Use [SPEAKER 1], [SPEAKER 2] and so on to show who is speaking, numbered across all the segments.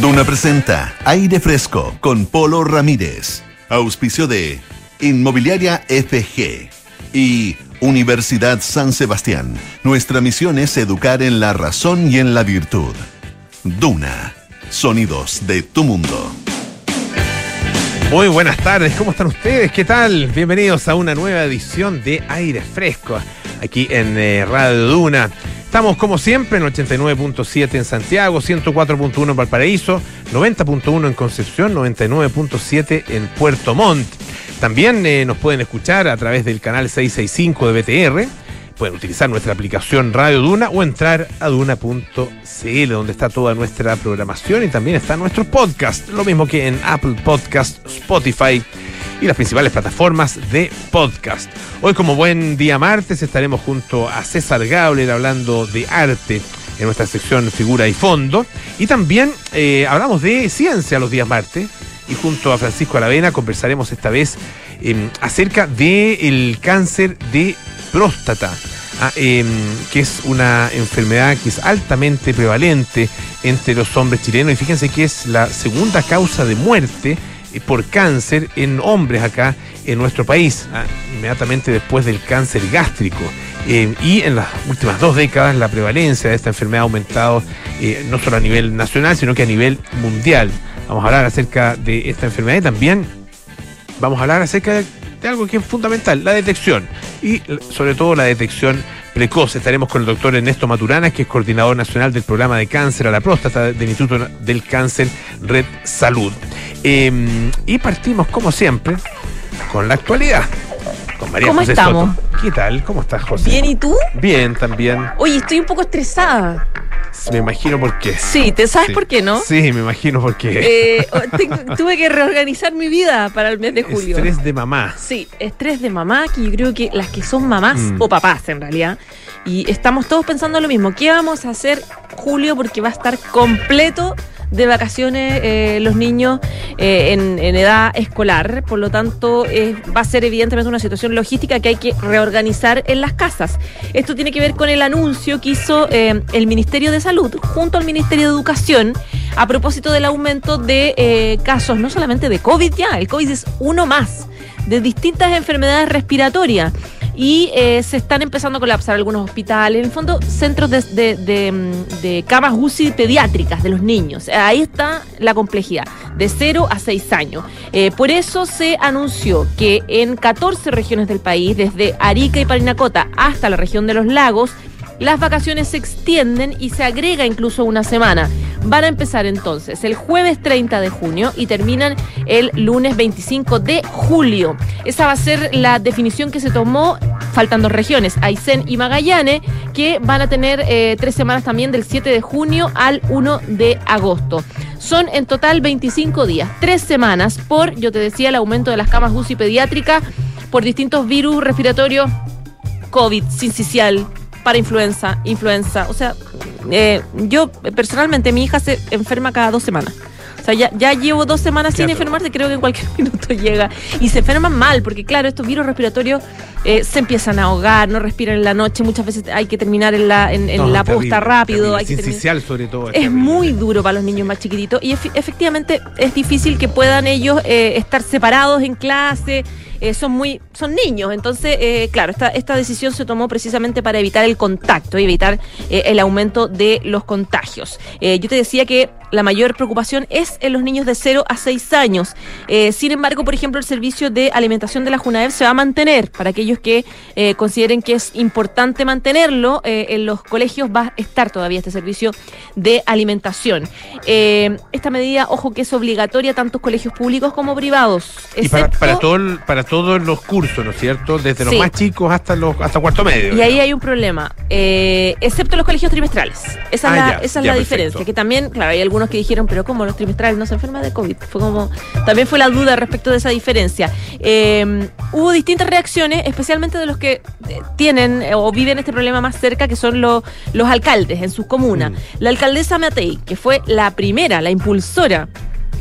[SPEAKER 1] Duna presenta Aire Fresco con Polo Ramírez. Auspicio de Inmobiliaria FG y Universidad San Sebastián. Nuestra misión es educar en la razón y en la virtud. Duna. Sonidos de tu mundo.
[SPEAKER 2] Muy buenas tardes, ¿cómo están ustedes? ¿Qué tal? Bienvenidos a una nueva edición de Aire Fresco aquí en eh, Radio Duna. Estamos como siempre en 89.7 en Santiago, 104.1 en Valparaíso, 90.1 en Concepción, 99.7 en Puerto Montt. También eh, nos pueden escuchar a través del canal 665 de BTR. Pueden utilizar nuestra aplicación Radio Duna o entrar a duna.cl, donde está toda nuestra programación y también está nuestro podcast, lo mismo que en Apple Podcast, Spotify y las principales plataformas de podcast. Hoy, como buen día martes, estaremos junto a César Gauler hablando de arte en nuestra sección Figura y Fondo. Y también eh, hablamos de ciencia los días martes. Y junto a Francisco Aravena conversaremos esta vez em, acerca del cáncer de próstata. Ah, em, que es una enfermedad que es altamente prevalente entre los hombres chilenos y fíjense que es la segunda causa de muerte por cáncer en hombres acá en nuestro país, ah, inmediatamente después del cáncer gástrico. Eh, y en las últimas dos décadas la prevalencia de esta enfermedad ha aumentado eh, no solo a nivel nacional, sino que a nivel mundial. Vamos a hablar acerca de esta enfermedad y también vamos a hablar acerca de, de algo que es fundamental, la detección. Y sobre todo la detección precoz. Estaremos con el doctor Ernesto Maturana, que es coordinador nacional del programa de cáncer a la próstata del Instituto del Cáncer Red Salud. Eh, y partimos, como siempre, con la actualidad. Con María
[SPEAKER 3] ¿Cómo
[SPEAKER 2] José
[SPEAKER 3] estamos?
[SPEAKER 2] Soto. ¿Qué tal? ¿Cómo estás, José?
[SPEAKER 3] Bien, ¿y tú?
[SPEAKER 2] Bien, también.
[SPEAKER 3] Oye, estoy un poco estresada.
[SPEAKER 2] Me imagino por qué.
[SPEAKER 3] Sí, ¿te sabes
[SPEAKER 2] Sí.
[SPEAKER 3] por qué, no?
[SPEAKER 2] Sí, me imagino por qué.
[SPEAKER 3] Eh, oh, tuve que reorganizar mi vida para el mes de julio.
[SPEAKER 2] Estrés de mamá.
[SPEAKER 3] Sí, estrés de mamá, que yo creo que las que son mamás
[SPEAKER 2] Mm.
[SPEAKER 3] o papás en realidad. Y estamos todos pensando lo mismo. ¿Qué vamos a hacer julio? Porque va a estar completo de vacaciones eh, los niños eh, en, edad escolar. Por lo tanto, va a ser evidentemente una situación logística que hay que reorganizar en las casas. Esto tiene que ver con el anuncio que hizo eh, el Ministerio de Salud junto al Ministerio de Educación a propósito del aumento de casos, no solamente de COVID ya, el COVID es uno más, de distintas enfermedades respiratorias. Y eh, se están empezando a colapsar algunos hospitales, en el fondo centros de, de- de, mm, camas UCI pediátricas de los niños. Ahí está la complejidad, de 0 a 6 años. Eh, por eso se anunció que en 14 regiones del país, desde Arica y Parinacota hasta la región de los lagos, las vacaciones se extienden y se agrega incluso una semana. Van a empezar entonces el jueves 30 de junio y terminan el lunes 25 de julio. Esa va a ser la definición que se tomó, faltan dos regiones, Aysén y Magallanes, que van a tener eh, tres semanas también del 7 de junio al 1 de agosto. Son en total 25 días, tres semanas por, yo te decía, el aumento de las camas UCI pediátricas por distintos virus respiratorios COVID, sincicial, para influenza, influenza. O sea, eh, yo personalmente, mi hija se enferma cada dos semanas. O sea, ya, ya llevo dos semanas sin enfermarse, creo que en cualquier minuto llega. Y se enferman mal, porque claro, estos virus respiratorios eh, se empiezan a ahogar, no respiran en la noche, muchas veces hay que terminar en la, en, en
[SPEAKER 2] No,
[SPEAKER 3] la
[SPEAKER 2] terrible,
[SPEAKER 3] posta rápido. Hay que terminar-
[SPEAKER 2] sobre todo.
[SPEAKER 3] es muy duro para los niños más chiquititos y efe- efectivamente es difícil que puedan ellos eh, estar separados en clase. Eh, son muy son niños entonces eh, claro esta, esta decisión se tomó precisamente para evitar el contacto y evitar eh, el aumento de los contagios Eh, yo te decía que la mayor preocupación es en los niños de 0 a 6 años sin embargo por ejemplo el servicio de alimentación de la Junaev se va a mantener para aquellos que consideren que es importante mantenerlo en los colegios va a estar todavía este servicio de alimentación. Esta medida, ojo, que es obligatoria tanto en colegios públicos como privados.
[SPEAKER 2] Y para,
[SPEAKER 3] excepto-
[SPEAKER 2] para, todo el- para todos los cursos, ¿no es cierto? Desde los
[SPEAKER 3] Sí.
[SPEAKER 2] más chicos hasta los hasta cuarto medio.
[SPEAKER 3] y ahí hay un problema, eh, excepto los colegios trimestrales. Esa es
[SPEAKER 2] Ah,
[SPEAKER 3] la,
[SPEAKER 2] ya,
[SPEAKER 3] esa es la
[SPEAKER 2] perfecto.
[SPEAKER 3] diferencia. Que también, claro, hay algunos que dijeron, pero ¿cómo los trimestrales no se enferman de COVID? Fue como, también fue la duda respecto de esa diferencia. Eh, hubo distintas reacciones, especialmente de los que eh, tienen eh, o viven este problema más cerca, que son los, los alcaldes en sus comunas.
[SPEAKER 2] Mm.
[SPEAKER 3] La alcaldesa Matei, que fue la primera, la impulsora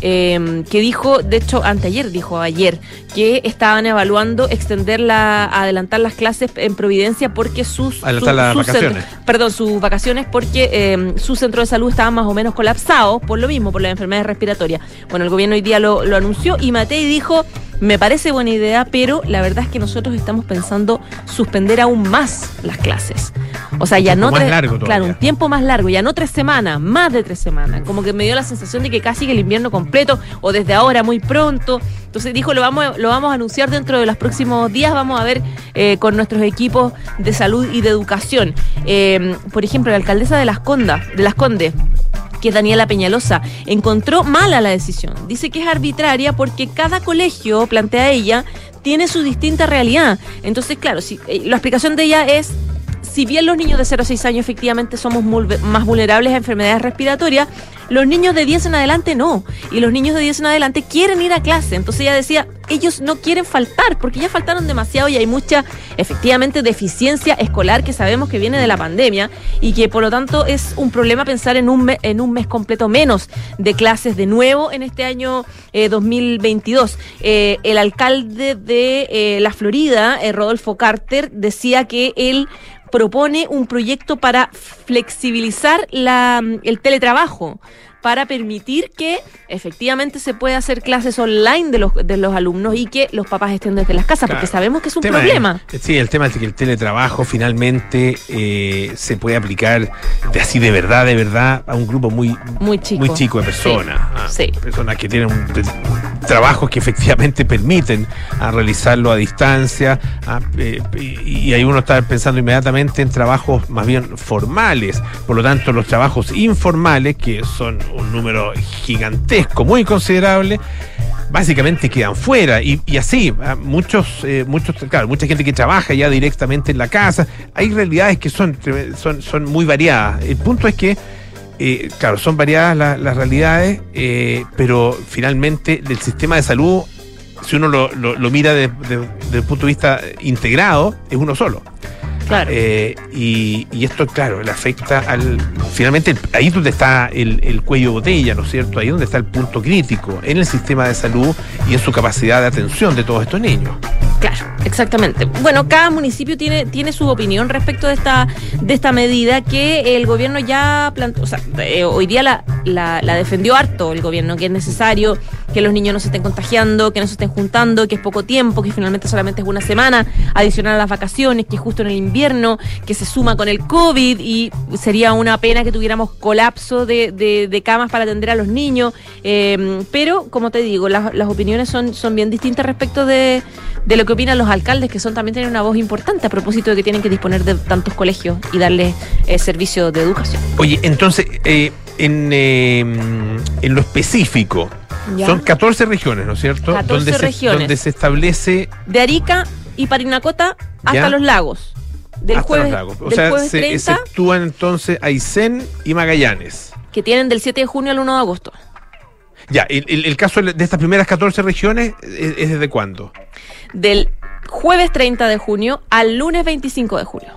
[SPEAKER 3] eh, que dijo, de hecho, anteayer dijo ayer, que estaban evaluando extender la, adelantar las clases en Providencia porque sus,
[SPEAKER 2] Adelantar las
[SPEAKER 3] sus
[SPEAKER 2] vacaciones.
[SPEAKER 3] perdón, sus vacaciones porque eh, su centro de salud estaba más o menos colapsado por lo mismo, por las enfermedades respiratorias. Bueno, el gobierno hoy día lo, lo anunció y Matei dijo, me parece buena idea, pero la verdad es que nosotros estamos pensando suspender aún más las clases. O sea, ya no tres-
[SPEAKER 2] largo
[SPEAKER 3] claro, un tiempo más largo, ya no tres semanas, más de tres semanas. Como que me dio la sensación de que casi que el invierno completo o desde ahora muy pronto. Entonces dijo, lo vamos, a- lo vamos a anunciar dentro de los próximos días, vamos a ver eh, con nuestros equipos de salud y de educación. Eh, por ejemplo, la alcaldesa de Las Condas, de Las Condes, que Daniela Peñalosa, encontró mala la decisión. Dice que es arbitraria porque cada colegio, plantea ella, tiene su distinta realidad. Entonces, claro, si, eh, la explicación de ella es, si bien los niños de 0 a 6 años efectivamente somos más vulnerables a enfermedades respiratorias, los niños de 10 en adelante no. Y los niños de 10 en adelante quieren ir a clase. Entonces ella decía, ellos no quieren faltar porque ya faltaron demasiado y hay mucha, efectivamente, deficiencia escolar que sabemos que viene de la pandemia y que por lo tanto es un problema pensar en un, me- en un mes completo menos de clases de nuevo en este año eh, 2022. Eh, el alcalde de eh, la Florida, eh, Rodolfo Carter, decía que él propone un proyecto para flexibilizar la, el teletrabajo para permitir que efectivamente se pueda hacer clases online de los, de los alumnos y que los papás estén desde las casas, porque sabemos que es un
[SPEAKER 2] Tema
[SPEAKER 3] problema.
[SPEAKER 2] es- sí, el tema es que el teletrabajo finalmente eh, se puede aplicar de así de verdad, de verdad, a un grupo muy,
[SPEAKER 3] Muy chico.
[SPEAKER 2] muy chico de personas.
[SPEAKER 3] Sí,
[SPEAKER 2] ah,
[SPEAKER 3] sí.
[SPEAKER 2] Personas que tienen un- trabajos que efectivamente permiten a realizarlo a distancia. ah, eh, y, y ahí uno está pensando inmediatamente en trabajos más bien formales. Por lo tanto, los trabajos informales, que son un número gigantesco, muy considerable, básicamente quedan fuera y, así ah, muchos eh, muchos claro mucha gente que trabaja ya directamente en la casa. Hay realidades que son son son muy variadas. El punto es que eh, claro son variadas la- las realidades eh, pero finalmente el sistema de salud si uno lo, lo- lo mira de- de- desde el punto de vista integrado es uno solo Eh, y, esto, claro, le afecta al. Finalmente, ahí es donde está el, el cuello botella, ¿no es cierto? Ahí es donde está el punto crítico en el sistema de salud y en su capacidad de atención de todos estos niños.
[SPEAKER 3] Claro, exactamente. Bueno, cada municipio tiene, tiene su opinión respecto de esta, de esta medida que el gobierno ya plantó, o sea, eh, hoy día la, la, la defendió harto el gobierno, que es necesario que los niños no se estén contagiando, que no se estén juntando, que es poco tiempo, que finalmente solamente es una semana adicional a las vacaciones, que es justo en el invierno, que se suma con el COVID y sería una pena que tuviéramos colapso de, de- de camas para atender a los niños. Eh, pero, como te digo, las, las opiniones son, son bien distintas respecto de, de lo que opinan los alcaldes, que son también tienen una voz importante a propósito de que tienen que disponer de tantos colegios y darles eh, servicio de educación.
[SPEAKER 2] Oye, entonces, eh, en, eh, en lo específico,
[SPEAKER 3] ¿Ya?
[SPEAKER 2] son 14 regiones, ¿no es cierto?
[SPEAKER 3] 14
[SPEAKER 2] donde Se,
[SPEAKER 3] regiones.
[SPEAKER 2] donde se establece
[SPEAKER 3] De Arica y Parinacota hasta
[SPEAKER 2] ¿Ya?
[SPEAKER 3] los lagos. Del
[SPEAKER 2] hasta
[SPEAKER 3] jueves,
[SPEAKER 2] los lagos. O
[SPEAKER 3] del
[SPEAKER 2] sea,
[SPEAKER 3] jueves
[SPEAKER 2] se
[SPEAKER 3] 30,
[SPEAKER 2] exceptúan entonces Aysén y Magallanes.
[SPEAKER 3] que tienen del 7 de junio al 1 de agosto.
[SPEAKER 2] Ya, el, el- el caso de estas primeras 14 regiones es, es desde cuándo?
[SPEAKER 3] Del jueves 30 de junio al lunes 25 de julio.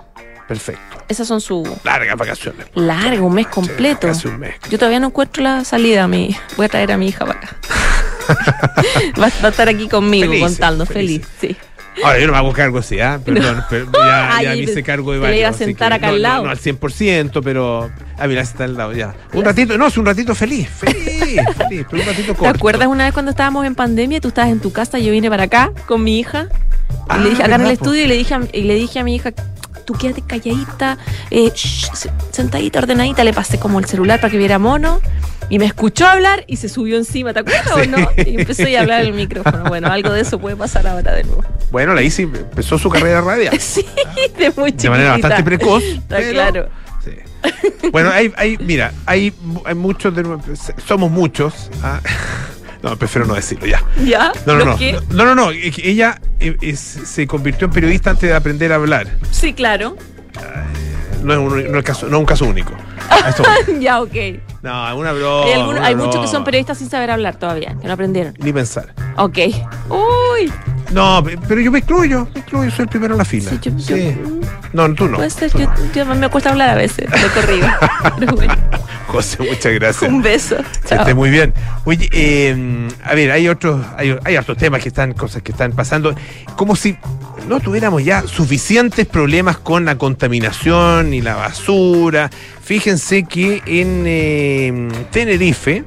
[SPEAKER 2] Perfecto.
[SPEAKER 3] Esas son sus
[SPEAKER 2] Largas vacaciones.
[SPEAKER 3] largo, un mes completo.
[SPEAKER 2] casi un mes.
[SPEAKER 3] Yo todavía no encuentro la salida. Mi, voy a traer a mi hija para acá. va, va a estar aquí conmigo
[SPEAKER 2] Felices,
[SPEAKER 3] contando,
[SPEAKER 2] felices.
[SPEAKER 3] feliz. Sí.
[SPEAKER 2] Ahora, yo no me hago cargo así, ¿ah? Perdón, pero ya,
[SPEAKER 3] Ay,
[SPEAKER 2] ya me hice cargo de varios.
[SPEAKER 3] iba a sentar acá
[SPEAKER 2] no,
[SPEAKER 3] al
[SPEAKER 2] no,
[SPEAKER 3] lado.
[SPEAKER 2] No, al 100%, pero... Ah, mira, está al lado ya. Un ratito, no, es un ratito feliz, feliz, feliz, pero un ratito
[SPEAKER 3] ¿Te acuerdas una vez cuando estábamos en pandemia y tú estabas en tu casa y yo vine para acá con mi hija? Y
[SPEAKER 2] Ah,
[SPEAKER 3] le dije, acá en el estudio y le dije a, y le dije a mi hija, tú quédate calladita, eh, shh, sentadita, ordenadita, le pasé como el celular para que viera mono. Y me escuchó hablar y se subió encima, ¿te acuerdas o no? Y empezó a hablar en el micrófono. Bueno, algo de eso puede pasar ahora de nuevo.
[SPEAKER 2] Bueno, la Isi empezó su carrera radial
[SPEAKER 3] Sí, de muy
[SPEAKER 2] de manera
[SPEAKER 3] chiquitita.
[SPEAKER 2] bastante precoz.
[SPEAKER 3] Está
[SPEAKER 2] pero-
[SPEAKER 3] claro.
[SPEAKER 2] Bueno, hay, hay, mira, hay, hay muchos, de, somos muchos. ah. No, prefiero no decirlo ya.
[SPEAKER 3] ¿Ya?
[SPEAKER 2] No, no,
[SPEAKER 3] ¿Los
[SPEAKER 2] no.
[SPEAKER 3] qué?
[SPEAKER 2] No, no, no. que Ella es- se convirtió en periodista antes de aprender a hablar.
[SPEAKER 3] Sí, claro.
[SPEAKER 2] No es un, no es caso, no es un caso único. Esto-
[SPEAKER 3] ya, ok.
[SPEAKER 2] no, es una broma.
[SPEAKER 3] Hay, algunos-
[SPEAKER 2] una
[SPEAKER 3] hay muchos que son periodistas sin saber hablar todavía, que no aprendieron.
[SPEAKER 2] Ni pensar.
[SPEAKER 3] Ok. Uy.
[SPEAKER 2] No, pe- pero yo me excluyo. Me excluyo, soy el primero en la fila.
[SPEAKER 3] Sí, yo-.
[SPEAKER 2] No, tú no.
[SPEAKER 3] Puede ser, yo, yo me cuesta hablar a veces, de corrido. Pero bueno,
[SPEAKER 2] José, muchas gracias.
[SPEAKER 3] un beso.
[SPEAKER 2] Que esté muy bien. Oye, eh, a ver, hay otros, hay, hay otros temas que están, cosas que están pasando. Como si no tuviéramos ya suficientes problemas con la contaminación y la basura. Fíjense que en eh, Tenerife,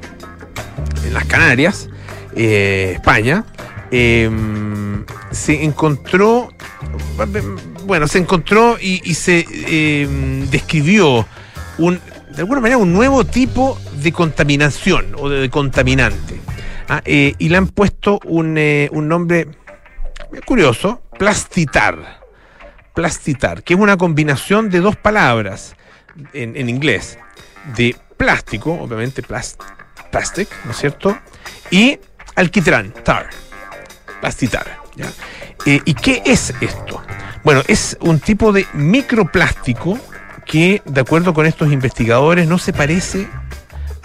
[SPEAKER 2] en las Canarias, eh, España, eh, se encontró, bueno, se encontró y, se eh, describió un, de alguna manera un nuevo tipo de contaminación o de, contaminante. Ah, eh, y le han puesto un, nombre curioso, plastitar. Plastitar, que es una combinación de dos palabras en, inglés, de plástico, obviamente plas- plastic, ¿no es cierto? Y alquitrán, tar, plastitar. Eh, ¿Y qué es esto? Bueno, es un tipo de microplástico que, de acuerdo con estos investigadores, no se parece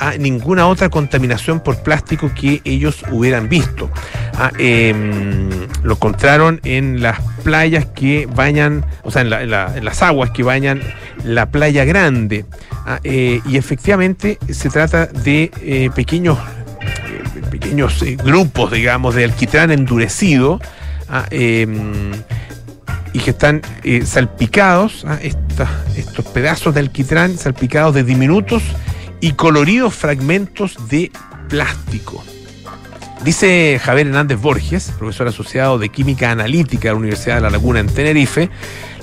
[SPEAKER 2] a ninguna otra contaminación por plástico que ellos hubieran visto. Ah, em, lo encontraron en las playas que bañan, o sea, en, la- en la- en las aguas que bañan la playa grande. Ah, eh, y efectivamente se trata de eh, pequeños, eh, pequeños grupos, digamos, de alquitrán endurecido. ah, em, y que están salpicados, estos pedazos de alquitrán salpicados de diminutos y coloridos fragmentos de plástico. Dice Javier Hernández Borges, profesor asociado de Química Analítica de la Universidad de La Laguna en Tenerife,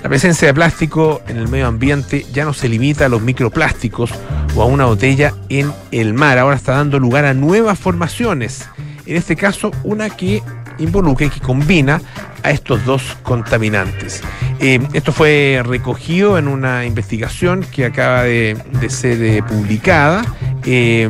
[SPEAKER 2] la presencia de plástico en el medio ambiente ya no se limita a los microplásticos o a una botella en el mar, ahora está dando lugar a nuevas formaciones. En este caso, una que involucra que combina a estos dos contaminantes. Eh, esto fue recogido en una investigación que acaba de, de ser eh, publicada eh,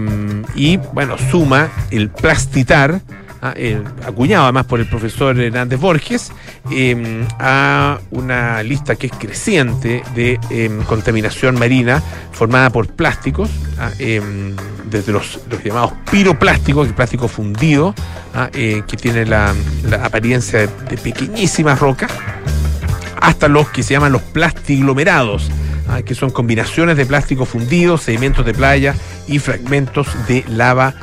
[SPEAKER 2] y, bueno, suma el plastitar, ah, el- acuñado además por el profesor Hernández Borges, eh, a una lista que es creciente de eh, contaminación marina formada por plásticos, ah, eh, desde los, llamados piroplásticos, el plástico fundido, ah, eh, que tiene la, apariencia de, pequeñísimas rocas, hasta los que se llaman los plastiglomerados, que son combinaciones de plástico fundido, sedimentos de playa y fragmentos de lava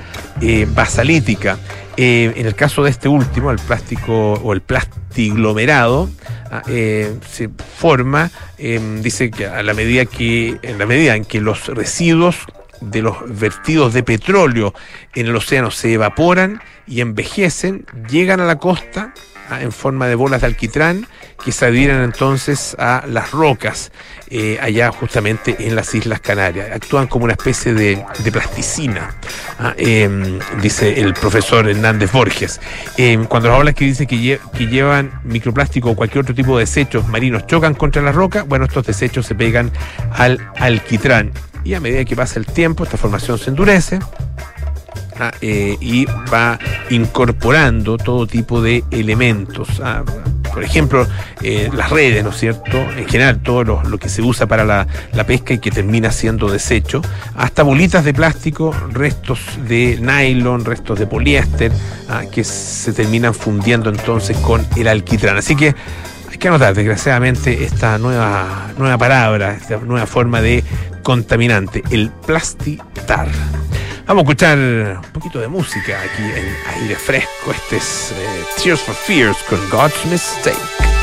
[SPEAKER 2] eh, basalítica. Eh, en el caso de este último, el plástico o el plastiglomerado, ah, eh, se forma, eh, dice que a la medida que, en la medida en que los residuos de los vertidos de petróleo en el océano se evaporan y envejecen, llegan a la costa ah, en forma de bolas de alquitrán que se adhieren entonces a las rocas eh, allá justamente en las Islas Canarias. Actúan como una especie de, plasticina, ah, em, dice el profesor Hernández Borges. Em, cuando las olas que dice que, lle- que llevan microplástico o cualquier otro tipo de desechos marinos chocan contra la roca, bueno, estos desechos se pegan al alquitrán. Y a medida que pasa el tiempo, esta formación se endurece, ah, eh, y va incorporando todo tipo de elementos. ah, por ejemplo, eh, las redes, ¿no es cierto? En general, todo lo, lo que se usa para la, la pesca y que termina siendo desecho, hasta bolitas de plástico, restos de nylon, restos de poliéster, ah, que se terminan fundiendo entonces con el alquitrán. Así que hay que anotar, desgraciadamente, esta nueva, nueva palabra, esta nueva forma de contaminante, el plastitar. Vamos a escuchar un poquito de música aquí en aire fresco. Este es eh, Tears for Fears con God's Mistake.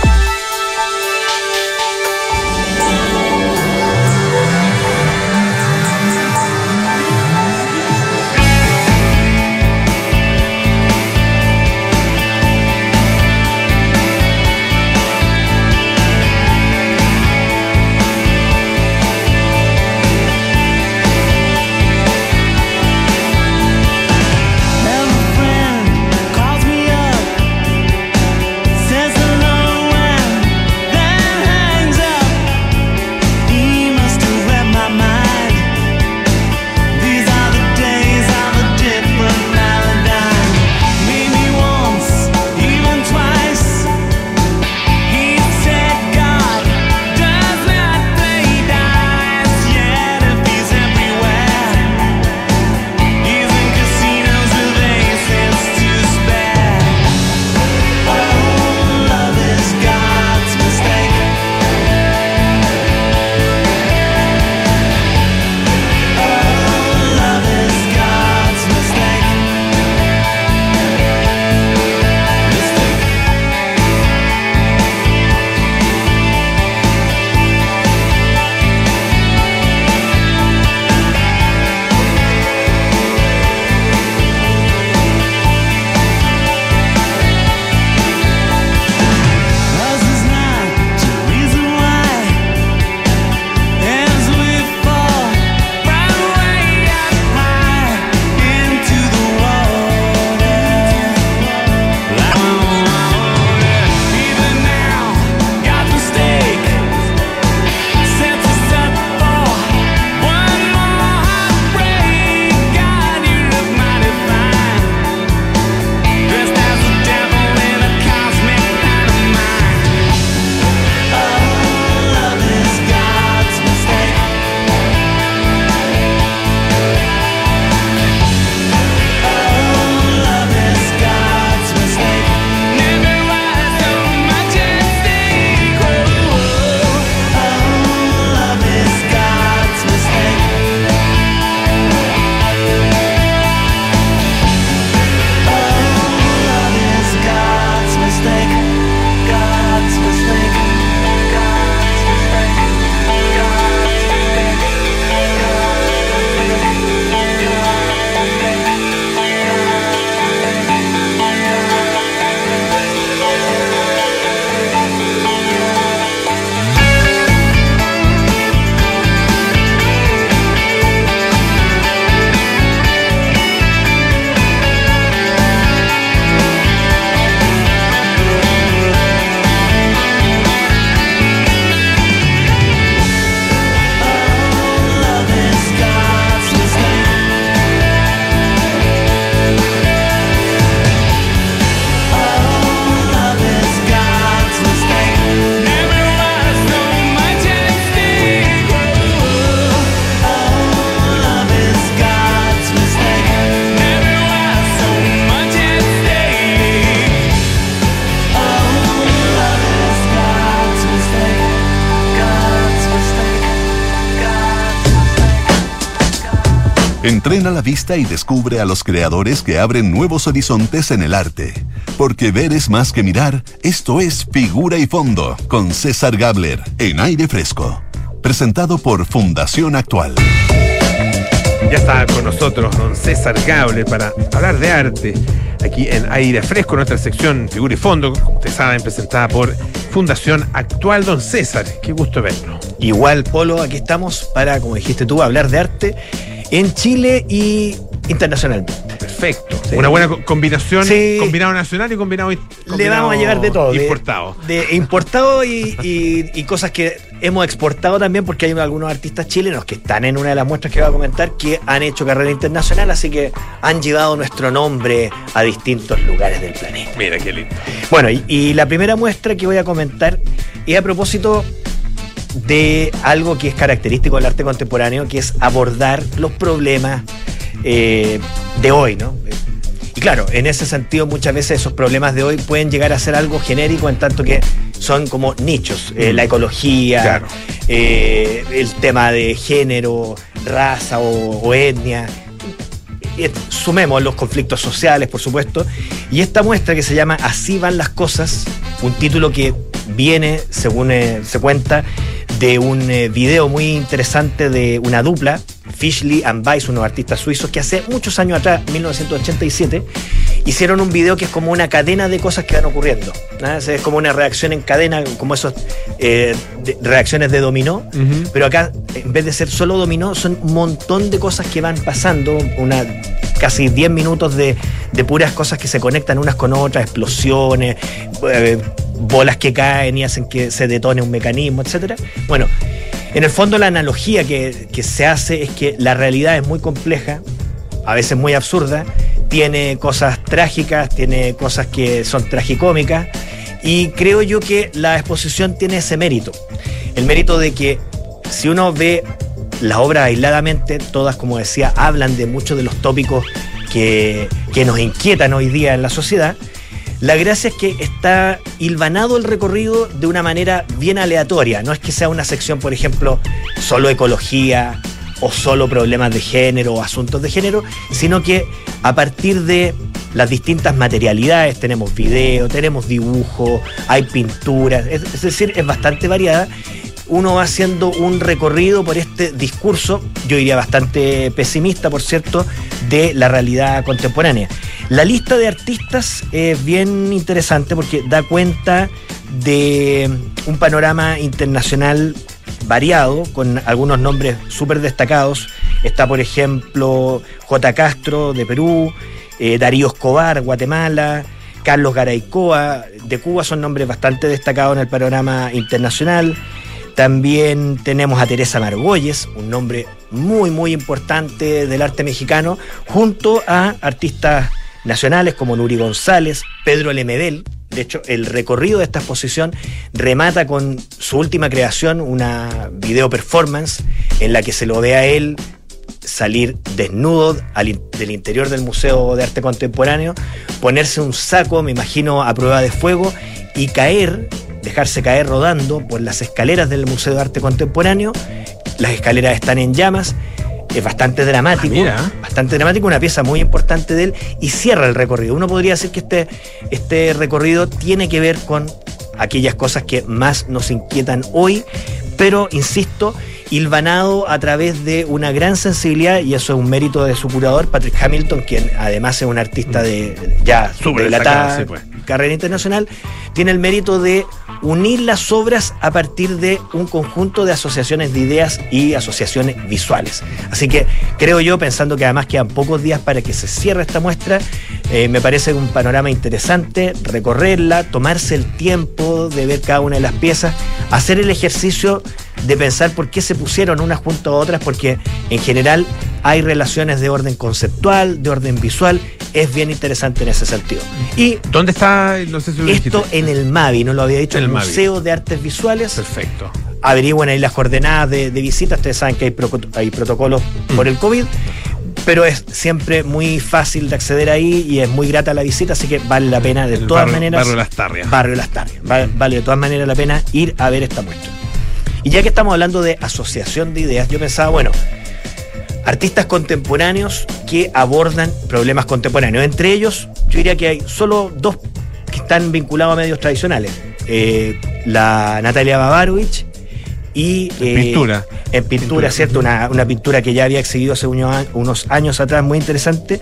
[SPEAKER 1] Entrena la vista y descubre a los creadores que abren nuevos horizontes en el arte. Porque ver es más que mirar, esto es Figura y Fondo, con César Gabler, en aire fresco. Presentado por Fundación Actual.
[SPEAKER 2] Ya está con nosotros don César Gabler para hablar de arte aquí en Aire Fresco, nuestra sección Figura y Fondo, como ustedes saben, presentada por Fundación Actual. Don César, qué gusto verlo.
[SPEAKER 4] Igual, Polo, aquí estamos para, como dijiste tú, hablar de arte en Chile y internacionalmente.
[SPEAKER 2] Perfecto.
[SPEAKER 4] Sí.
[SPEAKER 2] Una buena co- combinación,
[SPEAKER 4] Sí.
[SPEAKER 2] combinado nacional y combinado,
[SPEAKER 4] Le
[SPEAKER 2] combinado
[SPEAKER 4] vamos a llegar de todo. de-
[SPEAKER 2] Importado.
[SPEAKER 4] De, importado y, y- y cosas que hemos exportado también, porque hay algunos artistas chilenos que están en una de las muestras que voy a comentar que han hecho carrera internacional, así que han llevado nuestro nombre a distintos lugares del planeta.
[SPEAKER 2] Mira qué lindo.
[SPEAKER 4] Bueno, y, y la primera muestra que voy a comentar es a propósito de algo que es característico del arte contemporáneo, que es abordar los problemas eh, de hoy, ¿no? Y claro, en ese sentido muchas veces esos problemas de hoy pueden llegar a ser algo genérico en tanto que son como nichos, eh, la ecología,
[SPEAKER 2] Claro.
[SPEAKER 4] eh, el tema de género, raza o, o etnia. Sumemos los conflictos sociales, por supuesto. Y esta muestra que se llama Así van las cosas, un título que viene, según eh, se cuenta, de un eh, video muy interesante de una dupla, Fishley and Weiss, unos artistas suizos que hace muchos años atrás, 1987, hicieron un video que es como una cadena de cosas que van ocurriendo. ¿no? Es como una reacción en cadena, como esas reacciones de dominó. Pero acá, en vez de ser solo dominó, son un montón de cosas que van pasando, una casi 10 minutos de, de puras cosas que se conectan unas con otras, explosiones, eh, bolas que caen y hacen que se detone un mecanismo, etcétera. Bueno, en el fondo la analogía que, se hace es que la realidad es muy compleja, a veces muy absurda, tiene cosas trágicas, tiene cosas que son tragicómicas, y creo yo que la exposición tiene ese mérito. El mérito de que si uno ve las obras aisladamente, todas, como decía, hablan de muchos de los tópicos que nos inquietan hoy día en la sociedad. La gracia es que está hilvanado el recorrido de una manera bien aleatoria. No es que sea una sección, por ejemplo, solo ecología o solo problemas de género o asuntos de género, sino que a partir de las distintas materialidades, tenemos video, tenemos dibujo, hay pinturas, es, es decir, es bastante variada. Uno va haciendo un recorrido por este discurso, yo diría bastante pesimista, por cierto, de la realidad contemporánea. La lista de artistas es bien interesante porque da cuenta de un panorama internacional variado, con algunos nombres súper destacados. Está, por ejemplo, J. Castro de Perú, eh, Darío Escobar, Guatemala, Carlos Garaycoa de Cuba, son nombres bastante destacados en el panorama internacional. También tenemos a Teresa Margolles, un nombre muy, muy importante del arte mexicano, junto a artistas nacionales como Nuri González, Pedro Lemebel. De hecho, el recorrido de esta exposición remata con su última creación, una video performance en la que se lo ve a él salir desnudo del interior del Museo de Arte Contemporáneo, ponerse un saco, me imagino, a prueba de fuego y caer, dejarse caer rodando por las escaleras del Museo de Arte Contemporáneo. Las escaleras están en llamas. Es bastante dramático.
[SPEAKER 2] Ah.
[SPEAKER 4] Bastante dramático, una pieza muy importante de él y cierra el recorrido. Uno podría decir que este, este recorrido tiene que ver con aquellas cosas que más nos inquietan hoy, pero insisto, hilvanado a través de una gran sensibilidad, y eso es un mérito de su curador, Patrick Hamilton, quien además es un artista de ya
[SPEAKER 2] Súper
[SPEAKER 4] de
[SPEAKER 2] sí, pues.
[SPEAKER 4] carrera internacional, tiene el mérito de unir las obras a partir de un conjunto de asociaciones de ideas y asociaciones visuales. Así que creo yo, pensando que además quedan pocos días para que se cierre esta muestra, eh, me parece un panorama interesante, recorrerla, tomarse el tiempo de ver cada una de las piezas, hacer el ejercicio de pensar por qué se pusieron unas junto a otras, porque en general hay relaciones de orden conceptual, de orden visual, es bien interesante en ese sentido. Y
[SPEAKER 2] ¿Dónde está? No sé si lo
[SPEAKER 4] esto
[SPEAKER 2] dijiste.
[SPEAKER 4] en el MAVI, no lo había dicho,
[SPEAKER 2] En
[SPEAKER 4] el,
[SPEAKER 2] el.
[SPEAKER 4] Museo de Artes Visuales.
[SPEAKER 2] Perfecto.
[SPEAKER 4] Averigüen ahí las coordenadas de, de visita, ustedes saben que hay, protocolos por el COVID, pero es siempre muy fácil de acceder ahí y es muy grata la visita, así que vale la pena de
[SPEAKER 2] El
[SPEAKER 4] todas
[SPEAKER 2] barrio-
[SPEAKER 4] maneras.
[SPEAKER 2] barrio Las Tarrias.
[SPEAKER 4] Barrio Las Tarrias. Va- Vale de todas maneras la pena ir a ver esta muestra. Y ya que estamos hablando de asociación de ideas, yo pensaba, bueno, artistas contemporáneos que abordan problemas contemporáneos. Entre ellos, yo diría que hay solo dos que están vinculados a medios tradicionales. Eh, la Natalia Babarovich y...
[SPEAKER 2] En pintura.
[SPEAKER 4] En pintura,
[SPEAKER 2] Pintura.
[SPEAKER 4] ¿cierto? Una, una pintura que ya había exhibido hace unos, unos años atrás, muy interesante.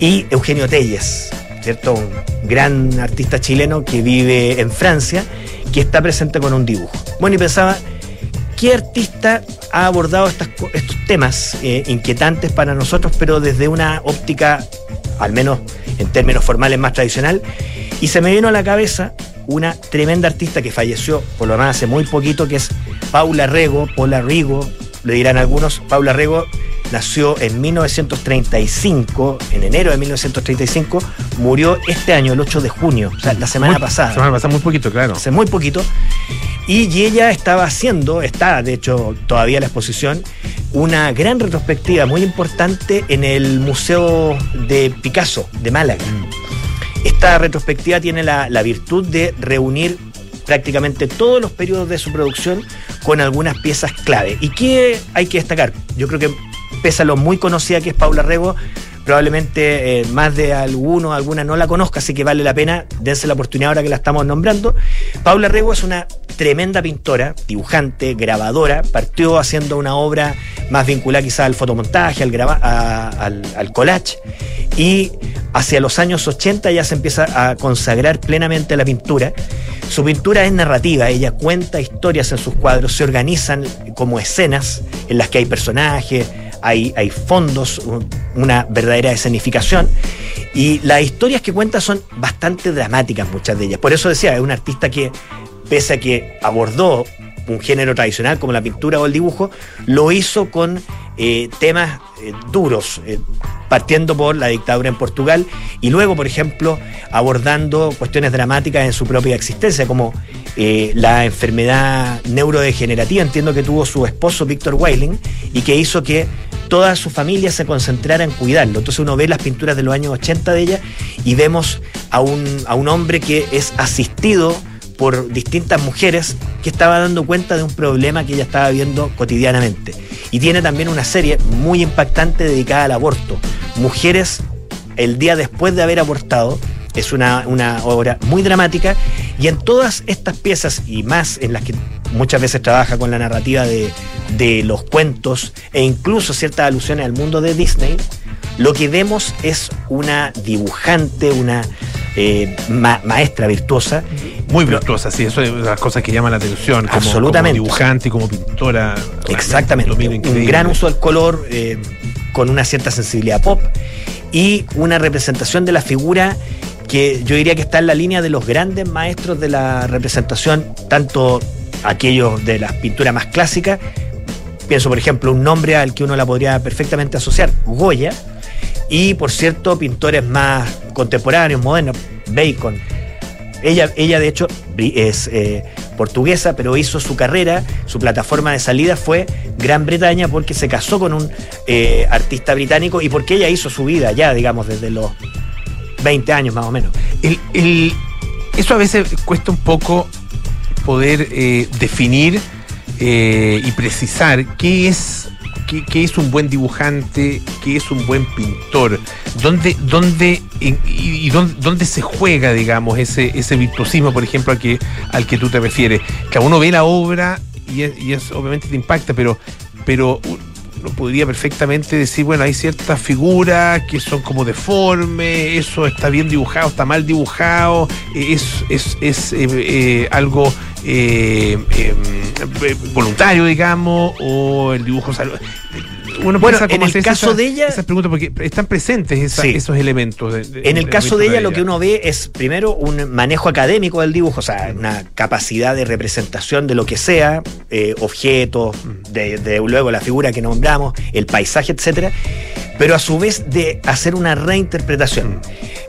[SPEAKER 4] Y Eugenio Telles, ¿cierto? Un gran artista chileno que vive en Francia, que está presente con un dibujo. Bueno, y pensaba, ¿qué artista ha abordado estas estos temas eh, inquietantes para nosotros, pero desde una óptica, al menos en términos formales, más tradicional? Y se me vino a la cabeza una tremenda artista que falleció, por lo demás, hace muy poquito, que es Paula Rego, Paula Rigo, le dirán algunos. Paula Rego nació en 1935, en enero de 1935, murió este año, el 8 de junio, o sea, la semana
[SPEAKER 2] Muy-
[SPEAKER 4] pasada
[SPEAKER 2] Semana pasada, muy poquito, claro.
[SPEAKER 4] hace muy poquito. Y ella estaba haciendo, está de hecho todavía la exposición, una gran retrospectiva muy importante en el Museo de Picasso de Málaga. Esta retrospectiva tiene la, la virtud de reunir prácticamente todos los periodos de su producción con algunas piezas clave. ¿Y qué hay que destacar? Yo creo que pese a lo muy conocida que es Paula Rego, probablemente eh, más de alguno, alguna no la conozca, así que vale la pena, dense la oportunidad ahora que la estamos nombrando. Paula Rego es una tremenda pintora, dibujante, grabadora, partió haciendo una obra más vinculada quizá al fotomontaje, al, graba- a- al, al collage, y hacia los años 80 ya se empieza a consagrar plenamente la pintura. Su pintura es narrativa, ella cuenta historias en sus cuadros, se organizan como escenas en las que hay personajes, hay, fondos, un- una verdadera escenificación. Y las historias que cuenta son bastante dramáticas, muchas de ellas. Por eso decía, es un artista que, pese a que abordó un género tradicional como la pintura o el dibujo, lo hizo con eh, temas eh, duros, eh, partiendo por la dictadura en Portugal y luego, por ejemplo, abordando cuestiones dramáticas en su propia existencia, como la enfermedad neurodegenerativa, entiendo que tuvo su esposo Víctor Weiling, y que hizo que toda su familia se concentrara en cuidarlo. Entonces uno ve las pinturas de los años 80 de ella y vemos a un, a un hombre que es asistido por distintas mujeres que estaba dando cuenta de un problema que ella estaba viendo cotidianamente. Y tiene también una serie muy impactante dedicada al aborto. Mujeres el día después de haber abortado. Es una, una obra muy dramática y en todas estas piezas y más en las que muchas veces trabaja con la narrativa de, de los cuentos e incluso ciertas alusiones al mundo de Disney, lo que vemos es una dibujante, una eh, ma- maestra virtuosa.
[SPEAKER 2] Muy virtuosa, sí, eso es una de las cosas que llaman la atención. Como,
[SPEAKER 4] Absolutamente.
[SPEAKER 2] Como dibujante y como pintora.
[SPEAKER 4] Exactamente.
[SPEAKER 2] Un
[SPEAKER 4] gran uso del color, eh, con una cierta sensibilidad pop y una representación de la figura que yo diría que está en la línea de los grandes maestros de la representación, tanto aquellos de las pinturas más clásicas. Pienso, por ejemplo, un nombre al que uno la podría perfectamente asociar, Goya, y por cierto, pintores más contemporáneos, modernos, Bacon, ella, ella de hecho, es eh, portuguesa, pero hizo su carrera, su plataforma de salida fue Gran Bretaña porque se casó con un eh, artista británico y porque ella hizo su vida ya, digamos, desde los 20 años más o menos.
[SPEAKER 2] El- el- eso a veces cuesta un poco poder eh, definir eh, y precisar qué es, qué, qué es un buen dibujante, qué es un buen pintor, dónde, dónde, y, dónde se juega, digamos, ese, ese virtuosismo, por ejemplo, al que, al que tú te refieres. Que uno ve la obra y, es, y es- obviamente te impacta, pero, pero uno podría perfectamente decir, bueno, hay ciertas figuras que son como deformes, eso está bien dibujado, está mal dibujado, eh, es, es, es eh, eh, algo eh, eh, voluntario, digamos, o el dibujo... Uno
[SPEAKER 4] Bueno, en el caso
[SPEAKER 2] esas-
[SPEAKER 4] de ella-
[SPEAKER 2] Esas preguntas porque están presentes esa-
[SPEAKER 4] Sí.
[SPEAKER 2] esos elementos. de- de-
[SPEAKER 4] En el
[SPEAKER 2] de-
[SPEAKER 4] caso de ella, lo que uno ve es primero un manejo académico del dibujo, o sea, una capacidad de representación de lo que sea, eh, objetos, de, de luego la figura que nombramos, el paisaje, etcétera, pero a su vez de hacer una reinterpretación.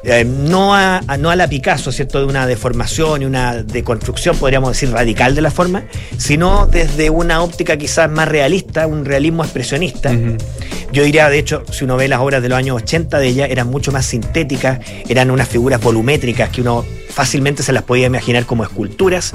[SPEAKER 4] Eh, no, a, a- no a la Picasso, ¿cierto? De una deformación y una deconstrucción, podríamos decir, radical de la forma, sino desde una óptica quizás más realista, un realismo expresionista. Yo diría, de hecho, si uno ve las obras de los años 80 de ella, eran mucho más sintéticas, eran unas figuras volumétricas que uno fácilmente se las podía imaginar como esculturas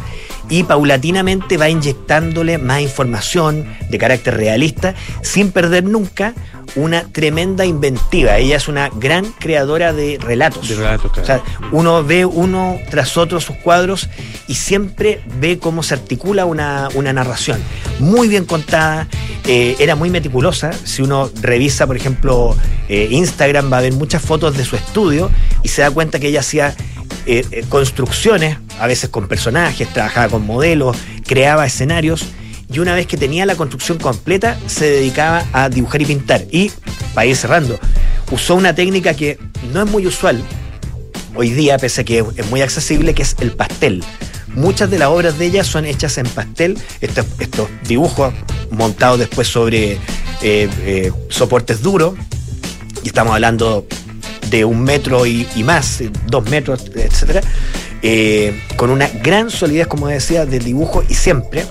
[SPEAKER 4] y paulatinamente va inyectándole más información de carácter realista sin perder nunca una tremenda inventiva. Ella es una gran creadora de relatos.
[SPEAKER 2] De relatos, claro.
[SPEAKER 4] O sea, uno ve uno tras otro sus cuadros y siempre ve cómo se articula una, una narración. Muy bien contada, eh, era muy meticulosa. Si uno revisa, por ejemplo, eh, Instagram, va a ver muchas fotos de su estudio y se da cuenta que ella hacía eh, eh, construcciones, a veces con personajes, trabajaba con modelos, creaba escenarios y una vez que tenía la construcción completa se dedicaba a dibujar y pintar. Y, para ir cerrando, usó una técnica que no es muy usual hoy día, pese a que es muy accesible, que es el pastel. Muchas de las obras de ella son hechas en pastel, estos, dibujos montados después sobre eh, eh, soportes duros, y estamos hablando de un metro y, más, eh, dos metros, eh, con una gran solidez, como decía, del dibujo y siempre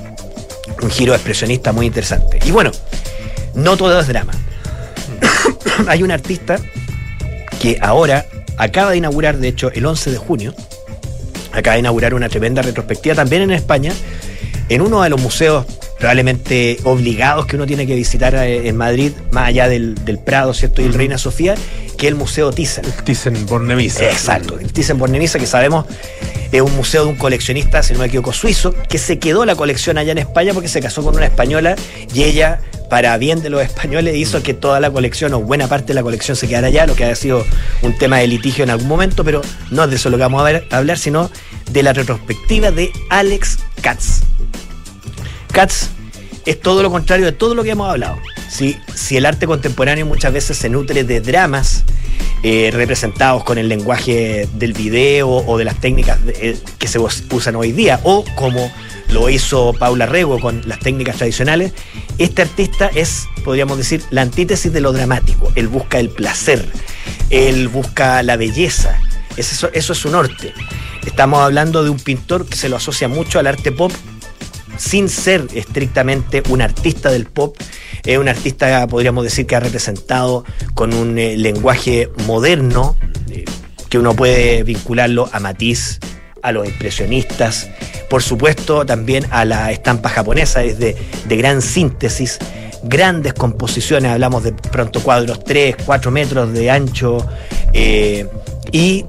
[SPEAKER 4] un giro expresionista muy interesante. Y bueno, no todo es drama. Hay un artista que ahora acaba de inaugurar, de hecho, el 11 de junio, acaba de inaugurar una tremenda retrospectiva también en España, en uno de los museos probablemente obligados que uno tiene que visitar eh, en Madrid, más allá del, del Prado, ¿cierto? Y el Reina Sofía, que es el Museo Thyssen.
[SPEAKER 2] Thyssen Bornemisza.
[SPEAKER 4] Exacto, el Thyssen Bornemisza, que sabemos es un museo de un coleccionista, si no me equivoco, suizo, que se quedó la colección allá en España porque se casó con una española y ella, para bien de los españoles, hizo que toda la colección o buena parte de la colección se quedara allá, lo que ha sido un tema de litigio en algún momento, pero no es de eso lo que vamos a, a hablar, sino de la retrospectiva de Alex Katz. Katz es todo lo contrario de todo lo que hemos hablado. Si, si el arte contemporáneo muchas veces se nutre de dramas eh, representados con el lenguaje del video o de las técnicas eh, que se us- usan hoy día, o como lo hizo Paula Rego con las técnicas tradicionales, este artista es, podríamos decir, la antítesis de lo dramático. Él busca el placer, él busca la belleza, es eso, eso es su norte. Estamos hablando de un pintor que se lo asocia mucho al arte pop, sin ser estrictamente un artista del pop, es un artista, podríamos decir, que ha representado con un eh, lenguaje moderno, eh, que uno puede vincularlo a Matisse, a los impresionistas, por supuesto también a la estampa japonesa, es de, gran síntesis, grandes composiciones, hablamos de pronto cuadros 3, 4 metros de ancho, eh, y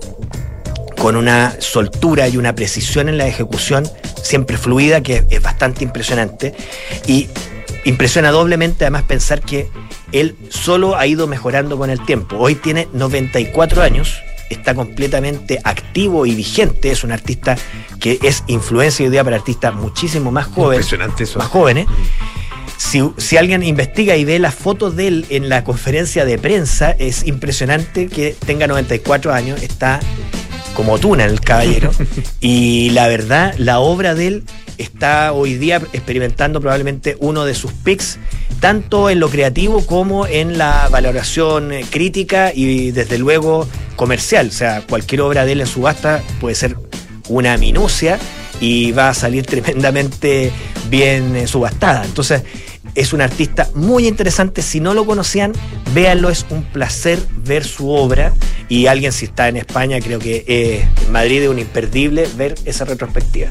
[SPEAKER 4] con una soltura y una precisión en la ejecución siempre fluida que es bastante impresionante y impresiona doblemente además pensar que él solo ha ido mejorando con el tiempo. Hoy tiene 94 años, está completamente activo y vigente, es un artista que es influencia hoy día para artistas muchísimo más jóvenes,
[SPEAKER 2] Impresionante eso.
[SPEAKER 4] más jóvenes. Si, si alguien investiga y ve las fotos de él en la conferencia de prensa, es impresionante que tenga 94 años, está como tuna el caballero. y la verdad, la obra de él está hoy día experimentando probablemente uno de sus pics, tanto en lo creativo como en la valoración eh, crítica y desde luego comercial. O sea, cualquier obra de él en subasta puede ser una minucia y va a salir tremendamente bien eh, subastada. Entonces, es un artista muy interesante. Si no lo conocían, véanlo, es un placer ver su obra. Y alguien, si está en España, creo que eh, en Madrid es un imperdible ver esa retrospectiva.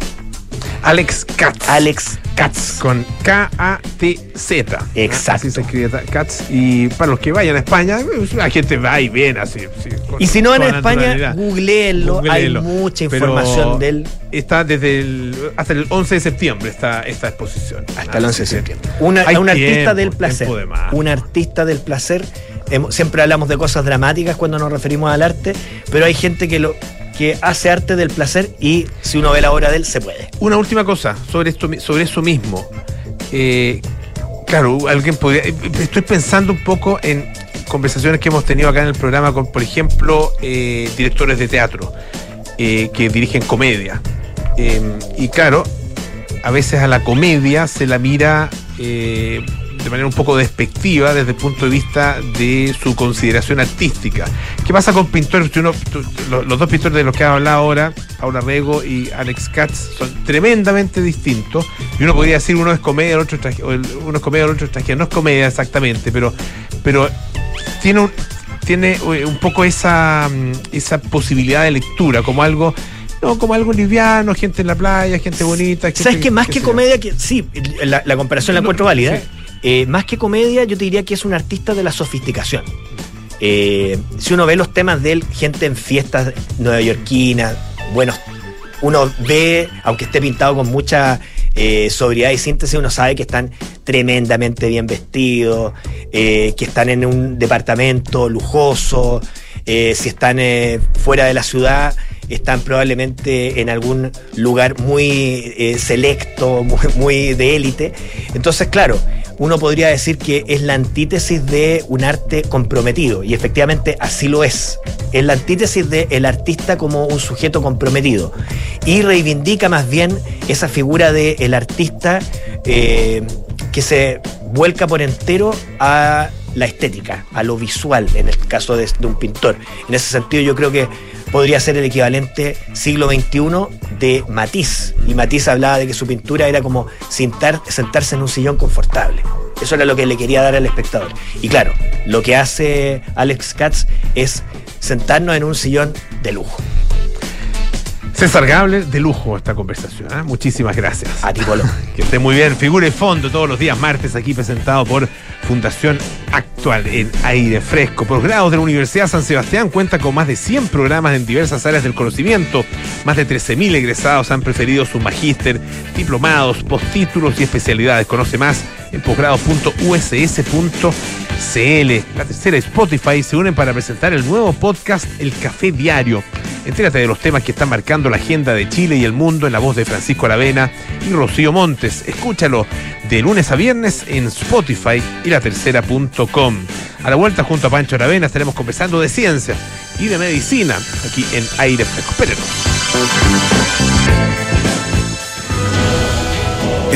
[SPEAKER 2] Alex Katz.
[SPEAKER 4] Alex Katz.
[SPEAKER 2] Con K-A-T-Z. ¿no?
[SPEAKER 4] Exacto.
[SPEAKER 2] Así se escribe Katz. Y para los que vayan a España, pues, la gente va y viene así. con
[SPEAKER 4] Y si no en
[SPEAKER 2] toda
[SPEAKER 4] España, googleenlo. Hay mucha
[SPEAKER 2] Pero
[SPEAKER 4] información de él
[SPEAKER 2] Está desde el, hasta el 11 de septiembre esta, esta exposición.
[SPEAKER 4] hasta el 11 de septiembre. Una-
[SPEAKER 2] hay
[SPEAKER 4] un artista del placer.
[SPEAKER 2] de.
[SPEAKER 4] Un artista del placer. Siempre hablamos de cosas dramáticas cuando nos referimos al arte, pero hay gente que lo que hace arte del placer y si uno ve la obra de él, se puede.
[SPEAKER 2] Una última cosa sobre, esto, sobre eso mismo. Eh, claro, alguien podría. eh, Estoy pensando un poco en conversaciones que hemos tenido acá en el programa con, por ejemplo, eh, directores de teatro que dirigen comedia. Y claro, a veces a la comedia se la mira de manera un poco despectiva desde el punto de vista de su consideración artística. ¿Qué pasa con pintores? Uno- tú- lo- los dos pintores de los que ha hablado ahora, Paula Rego y Alex Katz, son tremendamente distintos. Y uno podría decir uno es comedia, el otro es tragedia, uno es comedia, el otro es tragedia. No es comedia exactamente, pero, pero tiene un, tiene eh, un poco esa, mm, esa posibilidad de lectura, como algo No, como algo liviano, gente en la playa, gente bonita. Gente
[SPEAKER 4] ¿Sabes qué? Más que comedia, que sí, la, la comparación la encuentro válida.
[SPEAKER 2] sí.
[SPEAKER 4] Eh, más que comedia, yo te diría que es un artista de la sofisticación. Eh, si uno ve los temas de él, gente en fiestas neoyorquinas, bueno, uno ve, aunque esté pintado con mucha eh, sobriedad y síntesis, uno sabe que están tremendamente bien vestidos, que están en un departamento lujoso, si están fuera de la ciudad, están probablemente en algún lugar muy selecto, muy de élite. Entonces, claro, uno podría decir que es la antítesis de un arte comprometido, y efectivamente así lo es. Es la antítesis del artista como un sujeto comprometido. Y reivindica más bien esa figura del artista eh, que se vuelca por entero a la estética, a lo visual, en el caso de un pintor. En ese sentido, yo creo que podría ser el equivalente siglo XXI de Matisse. Y Matisse hablaba de que su pintura era como sentar- sentarse en un sillón confortable. Eso era lo que le quería dar al espectador. Y claro, lo que hace Alex Katz es sentarnos en un sillón de lujo.
[SPEAKER 2] César Gable, de lujo esta conversación. ¿ah? Muchísimas gracias.
[SPEAKER 4] A ti, Polo.
[SPEAKER 2] Que esté muy bien. Figura y fondo todos los días martes aquí presentado por Fundación Actual en Aire Fresco. Posgrados de la Universidad San Sebastián cuenta con más de 100 programas en diversas áreas del conocimiento. Más de 13.000 egresados han preferido su magíster, diplomados, postítulos y especialidades. Conoce más en posgrados.uss.cl. La tercera Spotify se unen para presentar el nuevo podcast El Café Diario. Entérate de los temas que están marcando la agenda de Chile y el mundo en la voz de Francisco Aravena y Rocío Montes. Escúchalo de lunes a viernes en Spotify y la A la vuelta junto a Pancho Aravena estaremos conversando de ciencia y de medicina aquí en Aire Fresco.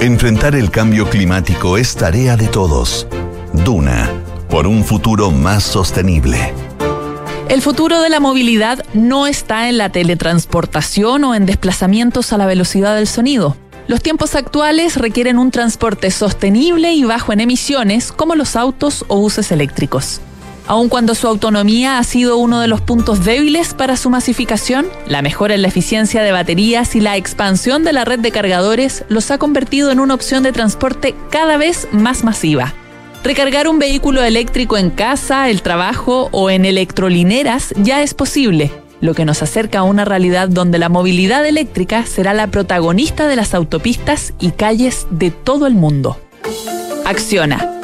[SPEAKER 1] Enfrentar el cambio climático es tarea de todos. Duna, por un futuro más sostenible.
[SPEAKER 5] El futuro de la movilidad no está en la teletransportación o en desplazamientos a la velocidad del sonido. Los tiempos actuales requieren un transporte sostenible y bajo en emisiones como los autos o buses eléctricos. Aun cuando su autonomía ha sido uno de los puntos débiles para su masificación, la mejora en la eficiencia de baterías y la expansión de la red de cargadores los ha convertido en una opción de transporte cada vez más masiva. Recargar un vehículo eléctrico en casa, el trabajo o en electrolineras ya es posible, lo que nos acerca a una realidad donde la movilidad eléctrica será la protagonista de las autopistas y calles de todo el mundo. Acciona,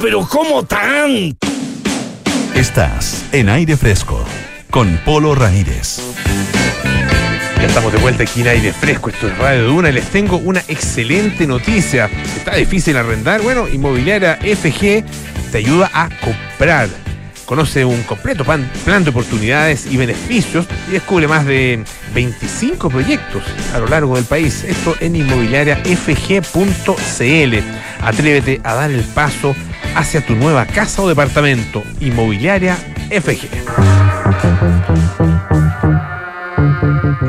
[SPEAKER 6] pero ¿cómo tan?
[SPEAKER 1] Estás en aire fresco con Polo Ramírez.
[SPEAKER 2] Ya estamos de vuelta aquí en aire fresco, esto es Radio Duna y les tengo una excelente noticia. Está difícil arrendar, bueno, Inmobiliaria FG te ayuda a comprar. Conoce un completo plan de oportunidades y beneficios y descubre más de 25 proyectos a lo largo del país. Esto en inmobiliariafg.cl. Atrévete a dar el paso hacia tu nueva casa o departamento. Inmobiliaria FG.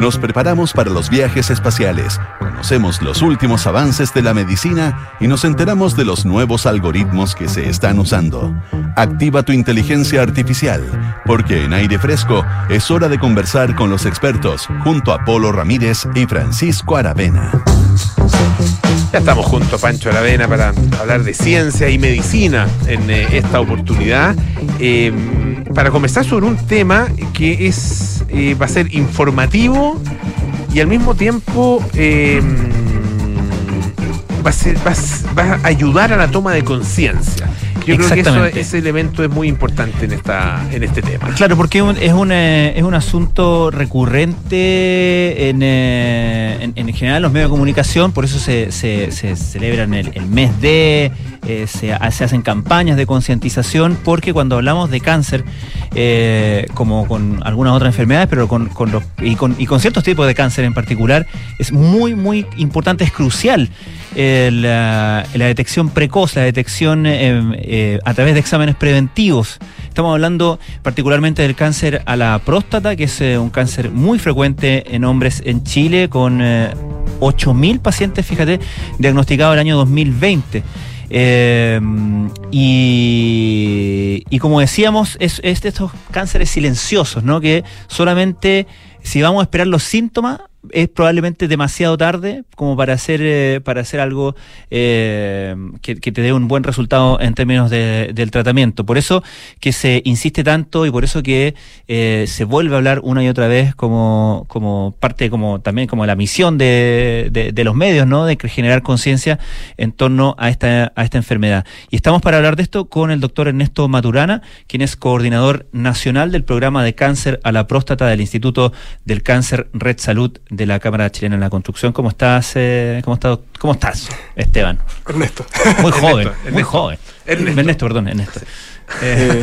[SPEAKER 1] nos preparamos para los viajes espaciales, conocemos los últimos avances de la medicina y nos enteramos de los nuevos algoritmos que se están usando. Activa tu inteligencia artificial, porque en aire fresco es hora de conversar con los expertos junto a Polo Ramírez y Francisco Aravena.
[SPEAKER 2] Ya estamos junto a Pancho Aravena para hablar de ciencia y medicina en eh, esta oportunidad. Eh, para conversar sobre un tema que es eh, va a ser informativo y al mismo tiempo eh, va, a ser- va va a ayudar a la toma de conciencia. Yo creo que eso- ese elemento es muy importante en, esta, en este tema.
[SPEAKER 7] Claro, porque es un, es un, es un asunto recurrente en, eh, en, en general en los medios de comunicación, por eso se, se, se celebran el, el mes de, eh, se, ha- se hacen campañas de concientización, porque cuando hablamos de cáncer, eh, como con algunas otras enfermedades, pero con, con los, y, con, y con ciertos tipos de cáncer en particular, es muy, muy importante, es crucial la, la detección precoz, la detección eh, eh, a través de exámenes preventivos. Estamos hablando particularmente del cáncer a la próstata, que es eh, un cáncer muy frecuente en hombres en Chile, con eh, 8.000 pacientes, fíjate, diagnosticados el año 2020. Eh, y, y como decíamos, es, es de estos cánceres silenciosos, ¿no? Que solamente si vamos a esperar los síntomas, es probablemente demasiado tarde como para hacer, eh, para hacer algo eh, que, te dé un buen resultado en términos de- del tratamiento. Por eso que se insiste tanto y por eso que eh, se vuelve a hablar una y otra vez como, como parte, como también como la misión de, de- de los medios, ¿no? De generar conciencia en torno a esta, a esta enfermedad. Y estamos para hablar de esto con el doctor Ernesto Maturana, quien es coordinador nacional del programa de cáncer a la próstata del Instituto del Cáncer Red Salud de la Cámara Chilena en la Construcción. ¿Cómo estás, eh, cómo, está- cómo estás, Esteban?
[SPEAKER 8] Ernesto.
[SPEAKER 7] Muy joven,
[SPEAKER 2] Ernesto,
[SPEAKER 7] muy
[SPEAKER 2] Ernesto.
[SPEAKER 7] joven.
[SPEAKER 2] Ernesto.
[SPEAKER 7] perdón, Ernesto.
[SPEAKER 8] Eh,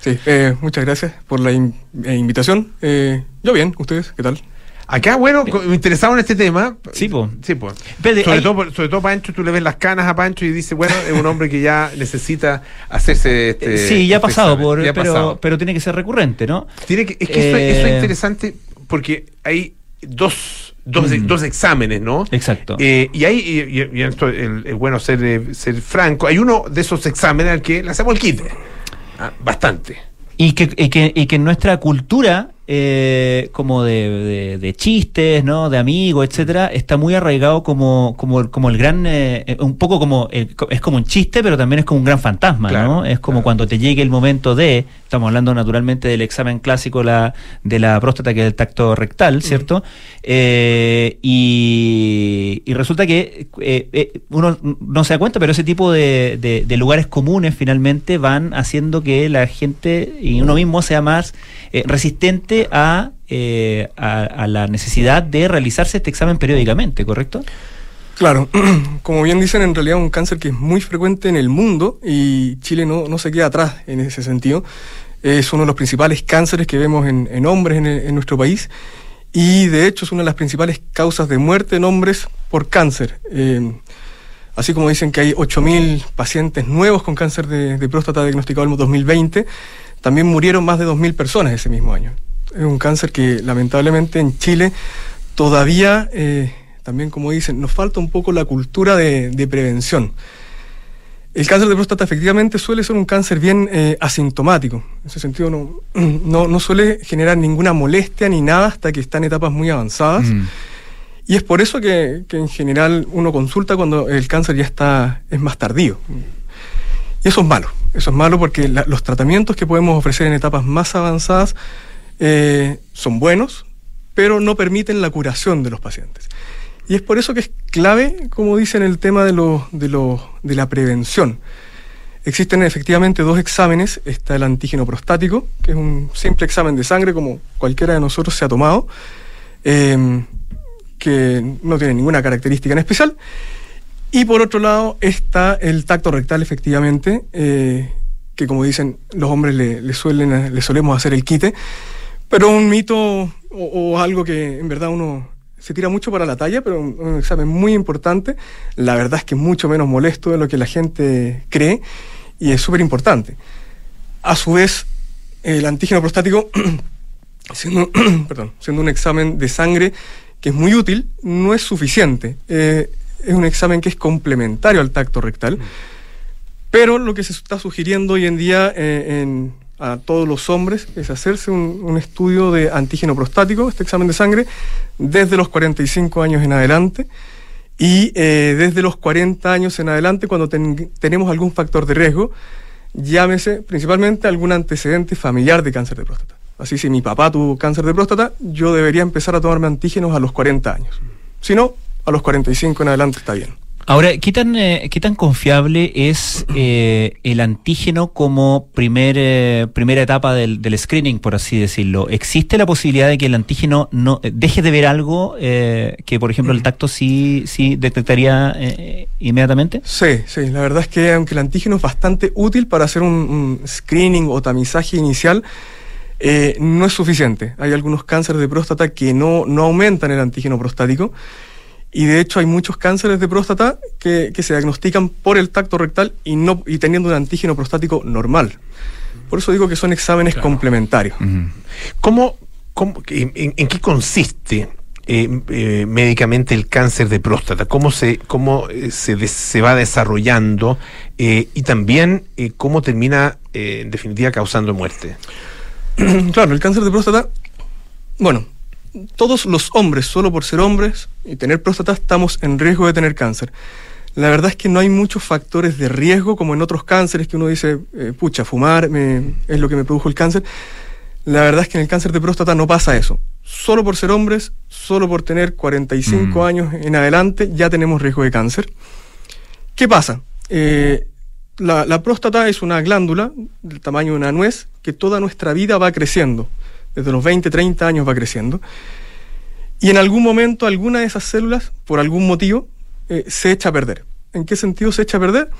[SPEAKER 8] sí, eh, muchas gracias por la in- eh, invitación. Eh, yo bien, ¿ustedes qué tal?
[SPEAKER 2] Acá, bueno, co- interesado en este tema.
[SPEAKER 7] Sí, po.
[SPEAKER 2] Sí, po. Sobre,
[SPEAKER 7] hay-
[SPEAKER 2] todo, sobre todo Pancho, tú le ves las canas a Pancho y dices, bueno, es un hombre que ya necesita hacerse este.
[SPEAKER 7] sí, ya ha
[SPEAKER 2] este
[SPEAKER 7] pasado, por,
[SPEAKER 2] Ya
[SPEAKER 7] pero,
[SPEAKER 2] pasado.
[SPEAKER 7] pero tiene que ser recurrente, ¿no?
[SPEAKER 2] Tiene que, es que eso, eso es
[SPEAKER 7] Eh,
[SPEAKER 2] interesante porque hay dos, dos,
[SPEAKER 7] Mm.
[SPEAKER 2] dos exámenes, ¿no?
[SPEAKER 7] Exacto.
[SPEAKER 2] Eh, y hay, y, y- y esto el- es bueno ser, eh, ser franco, hay uno de esos exámenes al que le hacemos el quite. Ah, bastante.
[SPEAKER 7] Y que, y que, y que en nuestra cultura, eh, como de, de- de chistes, ¿no? De amigos, etcétera, está muy arraigado como, como, como el gran, eh, eh, un poco como, el- es como un chiste, pero también es como un gran fantasma,
[SPEAKER 2] Claro,
[SPEAKER 7] ¿no? Es como cuando te llegue el momento de, estamos hablando naturalmente del examen clásico la, de la próstata, que es el tacto rectal, ¿cierto? Eh, y, y resulta que uno no se da cuenta, pero ese tipo de, de- de lugares comunes finalmente van haciendo que la gente y uno mismo sea más eh, eh, a, la necesidad de realizarse este examen periódicamente, ¿correcto?
[SPEAKER 8] Claro, como bien dicen, en realidad es un cáncer que es muy frecuente en el mundo y Chile no, no se queda atrás en ese sentido. Es uno de los principales cánceres que vemos en, hombres en, nuestro país y de hecho es una de las principales causas de muerte en hombres por cáncer. Eh, así como dicen que hay 8.000 pacientes nuevos con cáncer de, próstata diagnosticados en el 2020, también murieron más de 2.000 personas ese mismo año. Es un cáncer que lamentablemente en Chile todavía, eh, también como dicen, nos falta un poco la cultura de, de prevención. El cáncer de próstata efectivamente suele ser un cáncer bien eh, asintomático. En ese sentido no, no, no suele generar ninguna molestia ni nada hasta que está en etapas muy avanzadas.
[SPEAKER 7] Mm.
[SPEAKER 8] Y es por eso que, que en general uno consulta cuando el cáncer ya está, es más tardío. Y eso es malo. Eso es malo porque la- los tratamientos que podemos ofrecer en etapas más avanzadas eh, son buenos, pero no permiten la curación de los pacientes. Y es por eso que es clave, como dicen, el tema de, lo, de, lo, de la prevención. Existen efectivamente dos exámenes. Está el antígeno prostático, que es un simple examen de sangre como cualquiera de nosotros se ha tomado, eh, que no tiene ninguna característica en especial. Y por otro lado está el tacto rectal, efectivamente, eh, que como dicen los hombres le, le suelen, le solemos hacer el quite, pero un mito o, o algo que en verdad uno se tira mucho para la talla, pero un, un examen muy importante. La verdad es que es mucho menos molesto de lo que la gente cree y es súper importante. A su vez, el antígeno prostático siendo, perdón, siendo un examen de sangre que es muy útil, no es suficiente. Eh, es un examen que es complementario al tacto rectal, pero lo que se está sugiriendo hoy en día eh, en, a todos los hombres es hacerse un, un, estudio de antígeno prostático, este examen de sangre, desde los 45 años en adelante y eh, desde los 40 años en adelante cuando ten, tenemos algún factor de riesgo, llámese principalmente algún antecedente familiar de cáncer de próstata. Así si mi papá tuvo cáncer de próstata, yo debería empezar a tomarme antígenos a los 40 años. Si no, a los 45 en adelante está bien.
[SPEAKER 7] Ahora, ¿qué tan, eh, ¿qué tan confiable es eh, el antígeno como primer, eh, primera etapa del, del, screening, por así decirlo? ¿Existe la posibilidad de que el antígeno no deje de ver algo eh, que, por ejemplo, el tacto sí, sí detectaría eh, inmediatamente?
[SPEAKER 8] Sí, sí. La verdad es que aunque el antígeno es bastante útil para hacer un, un screening o tamizaje inicial, eh, no es suficiente. Hay algunos cánceres de próstata que no, no aumentan el antígeno prostático. Y de hecho hay muchos cánceres de próstata que, que, se diagnostican por el tacto rectal y, no, y teniendo un antígeno prostático normal. Por eso digo que son exámenes claro. complementarios.
[SPEAKER 2] ¿Cómo, cómo en, en, qué consiste eh, eh, médicamente el cáncer de próstata? ¿Cómo se, cómo eh, se, se va desarrollando? y también cómo termina en definitiva causando muerte.
[SPEAKER 8] claro, el cáncer de próstata, bueno, todos los hombres, solo por ser hombres y tener próstata, estamos en riesgo de tener cáncer. La verdad es que no hay muchos factores de riesgo como en otros cánceres que uno dice, eh, pucha, fumar me, es lo que me produjo el cáncer. La verdad es que en el cáncer de próstata no pasa eso. Solo por ser hombres, solo por tener 45 mm. años en adelante, ya tenemos riesgo de cáncer. ¿Qué pasa? Eh, la, la próstata es una glándula del tamaño de una nuez que toda nuestra vida va creciendo desde los 20, 30 años va creciendo. Y en algún momento alguna de esas células, por algún motivo, eh, se echa a perder. ¿En qué sentido se echa a perder?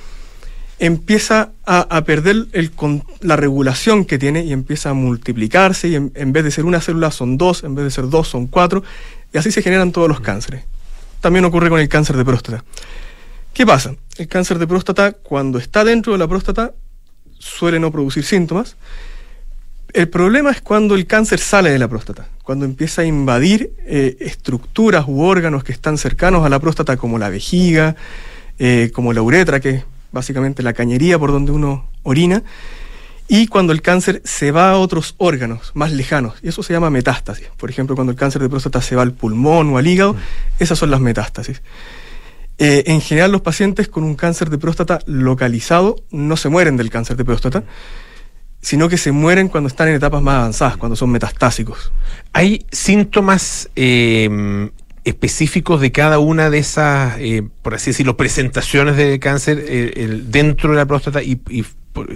[SPEAKER 8] Empieza a, a perder el, la regulación que tiene y empieza a multiplicarse y en, en, vez de ser una célula son dos, en vez de ser dos son cuatro, y así se generan todos los cánceres. También ocurre con el cáncer de próstata. ¿Qué pasa? El cáncer de próstata, cuando está dentro de la próstata, suele no producir síntomas, el problema es cuando el cáncer sale de la próstata, cuando empieza a invadir eh, estructuras u órganos que están cercanos a la próstata, como la vejiga, eh, como la uretra, que es básicamente la cañería por donde uno orina, y cuando el cáncer se va a otros órganos más lejanos, y eso se llama metástasis. Por ejemplo, cuando el cáncer de próstata se va al pulmón o al hígado, esas son las metástasis. Eh, en general, los pacientes con un cáncer de próstata localizado no se mueren del cáncer de próstata sino que se mueren cuando están en etapas más avanzadas, cuando son metastásicos.
[SPEAKER 2] ¿Hay síntomas eh, específicos de cada una de esas, eh, por así decirlo, presentaciones de cáncer eh, el, dentro de la próstata y, y,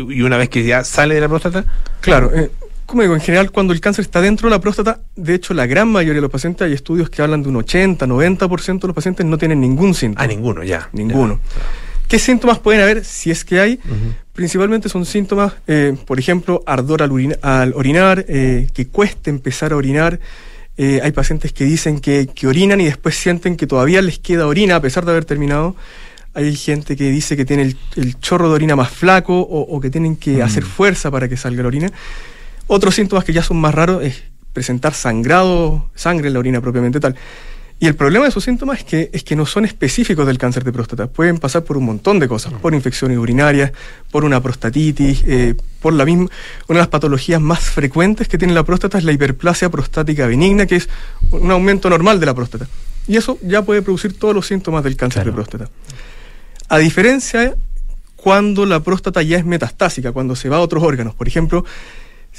[SPEAKER 2] y, una vez que ya sale de la próstata?
[SPEAKER 8] Claro. Eh, como digo, en general cuando el cáncer está dentro de la próstata, de hecho la gran mayoría de los pacientes, hay estudios que hablan de un 80, 90% de los pacientes no tienen ningún síntoma.
[SPEAKER 2] Ah, ninguno, ya.
[SPEAKER 8] Ninguno.
[SPEAKER 2] Ya.
[SPEAKER 8] ¿Qué síntomas pueden haber si es que hay? Uh -huh. Principalmente son síntomas, eh, por ejemplo, ardor al, orina, al orinar, eh, que cueste empezar a orinar. Eh, hay pacientes que dicen que, que, orinan y después sienten que todavía les queda orina a pesar de haber terminado. Hay gente que dice que tiene el, el chorro de orina más flaco o, o que tienen que uh -huh. hacer fuerza para que salga la orina. Otros síntomas que ya son más raros es presentar sangrado, sangre en la orina propiamente tal. Y el problema de esos síntomas es que, es que no son específicos del cáncer de próstata. Pueden pasar por un montón de cosas, por infecciones urinarias, por una prostatitis, eh, por la misma. Una de las patologías más frecuentes que tiene la próstata es la hiperplasia prostática benigna, que es un aumento normal de la próstata. Y eso ya puede producir todos los síntomas del cáncer claro. de próstata. A diferencia cuando la próstata ya es metastásica, cuando se va a otros órganos. Por ejemplo,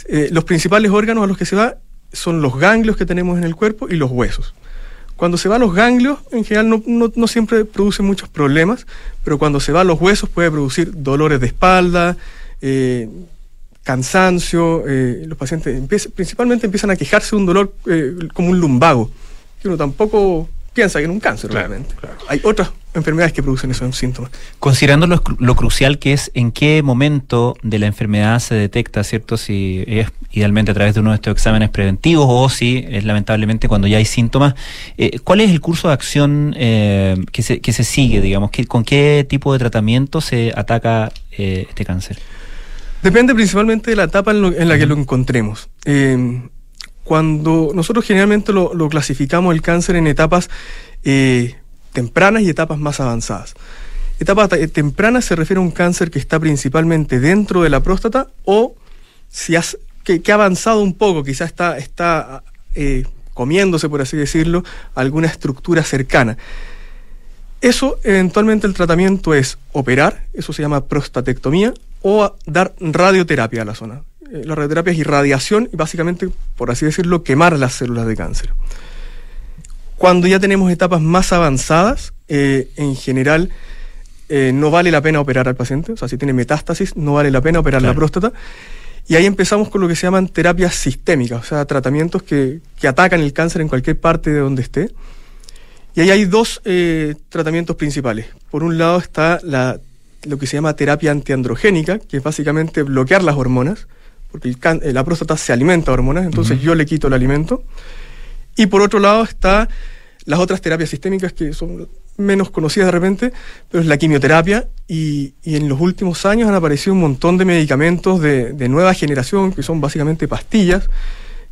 [SPEAKER 8] eh, los principales órganos a los que se va son los ganglios que tenemos en el cuerpo y los huesos. Cuando se va a los ganglios, en general no, siempre produce muchos problemas, pero cuando se va a los huesos puede producir dolores de espalda, eh, cansancio, eh, los pacientes principalmente empiezan a quejarse de un dolor eh, como un lumbago, que uno tampoco piensa que es un cáncer,
[SPEAKER 2] claro.
[SPEAKER 8] Hay otras enfermedades que producen esos síntomas.
[SPEAKER 7] Considerando lo, lo, crucial que es en qué momento de la enfermedad se detecta, ¿cierto? Si es idealmente a través de uno de estos exámenes preventivos o si es lamentablemente cuando ya hay síntomas, eh, ¿cuál es el curso de acción eh, que, se, que se sigue, digamos? ¿Qué, ¿Con qué tipo de tratamiento se ataca eh, este cáncer?
[SPEAKER 8] Depende principalmente de la etapa en, lo, en la que lo encontremos. Eh, cuando nosotros generalmente lo, clasificamos el cáncer en etapas eh, tempranas y etapas más avanzadas. Etapa te- temprana se refiere a un cáncer que está principalmente dentro de la próstata o si has, que, ha avanzado un poco, quizás está, está eh, comiéndose, por así decirlo, alguna estructura cercana. Eso, eventualmente, el tratamiento es operar, eso se llama prostatectomía, o dar radioterapia a la zona. Eh, la radioterapia es irradiación y básicamente, por así decirlo, quemar las células de cáncer. Cuando ya tenemos etapas más avanzadas, eh, en general eh, no vale la pena operar al paciente, o sea, si tiene metástasis, no vale la pena operar la próstata. Y ahí empezamos con lo que se llaman terapias sistémicas, o sea, tratamientos que, que atacan el cáncer en cualquier parte de donde esté. Y ahí hay dos eh, tratamientos principales. Por un lado está la, lo que se llama terapia antiandrogénica, que es básicamente bloquear las hormonas, porque el eh, la próstata se alimenta de hormonas, entonces yo le quito el alimento. Y por otro lado está las otras terapias sistémicas que son menos conocidas de repente, pero es la quimioterapia y, y en los últimos años han aparecido un montón de medicamentos de, de nueva generación que son básicamente pastillas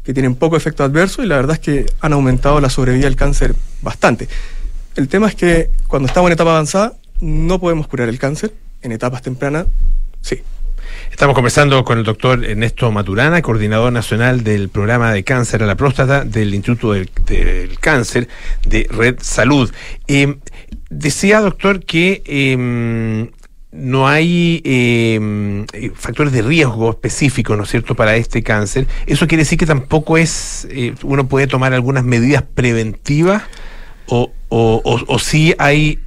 [SPEAKER 8] que tienen poco efecto adverso y la verdad es que han aumentado la sobrevida del cáncer bastante. El tema es que cuando estamos en etapa avanzada no podemos curar el cáncer, en etapas tempranas sí.
[SPEAKER 2] Estamos conversando con el doctor Ernesto Maturana, coordinador nacional del programa de cáncer a la próstata del Instituto del, Cáncer de Red Salud. Eh, decía, doctor, que eh, no hay eh, factores de riesgo específicos, ¿no es cierto?, para este cáncer. ¿Eso quiere decir que tampoco es, eh, uno puede tomar algunas medidas preventivas o, o, o, sí hay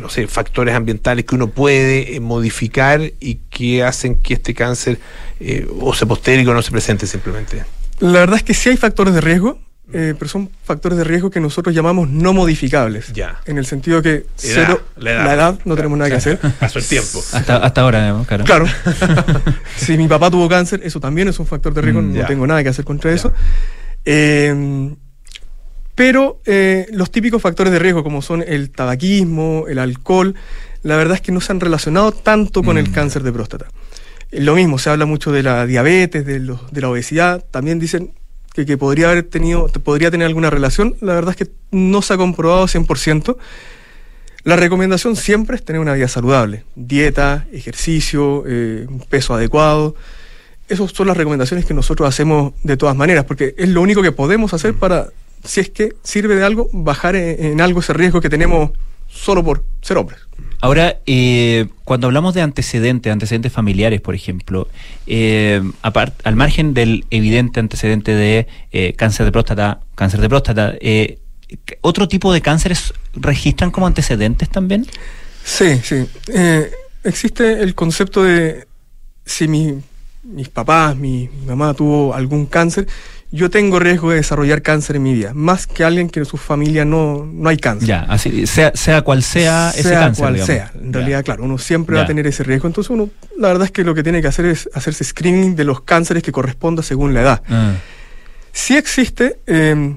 [SPEAKER 2] no sé, factores ambientales que uno puede eh, modificar y que hacen que este cáncer eh, o se postergue o no se presente simplemente.
[SPEAKER 8] La verdad es que sí hay factores de riesgo, eh, pero son factores de riesgo que nosotros llamamos no modificables.
[SPEAKER 2] Ya.
[SPEAKER 8] En el sentido que cero,
[SPEAKER 2] la
[SPEAKER 8] la
[SPEAKER 2] edad.
[SPEAKER 8] no tenemos nada que hacer.
[SPEAKER 2] Pasó el tiempo.
[SPEAKER 7] Hasta, hasta ahora, ¿no? claro.
[SPEAKER 8] Claro. si mi papá tuvo cáncer, eso también es un factor de riesgo,
[SPEAKER 7] Mm,
[SPEAKER 8] no
[SPEAKER 7] ya.
[SPEAKER 8] tengo nada que hacer contra eso. Eh, pero eh, los típicos factores de riesgo, como son el tabaquismo, el alcohol, la verdad es que no se han relacionado tanto con
[SPEAKER 7] Mm.
[SPEAKER 8] el cáncer de próstata. Eh, Lo mismo, se habla mucho de la diabetes, de, los- de la obesidad, también dicen que, que podría haber tenido, podría tener alguna relación, la verdad es que no se ha comprobado 100%. La recomendación siempre es tener una vida saludable, dieta, ejercicio, eh, un peso adecuado. Esas son las recomendaciones que nosotros hacemos de todas maneras, porque es lo único que podemos hacer para, si es que sirve de algo, bajar en, en algo ese riesgo que tenemos solo por ser hombres.
[SPEAKER 7] Ahora, eh, cuando hablamos de antecedentes, antecedentes familiares, por ejemplo, eh, apart- al margen del evidente antecedente de eh, cáncer de próstata, cáncer de próstata, eh, ¿otro tipo de cánceres registran como antecedentes también?
[SPEAKER 8] Sí, sí. Eh, existe el concepto de si mi- mis papás, mi, mi mamá tuvo algún cáncer, yo tengo riesgo de desarrollar cáncer en mi vida, más que alguien que en su familia no, no hay cáncer.
[SPEAKER 7] Ya, así, sea, sea cual sea, ese
[SPEAKER 8] sea
[SPEAKER 7] cáncer.
[SPEAKER 8] cual
[SPEAKER 7] digamos.
[SPEAKER 8] sea. En
[SPEAKER 7] Ya.
[SPEAKER 8] realidad, claro, uno siempre va a tener ese riesgo. Entonces uno, la verdad es que lo que tiene que hacer es hacerse screening de los cánceres que corresponda según la edad.
[SPEAKER 7] Ah.
[SPEAKER 8] Sí existe, eh,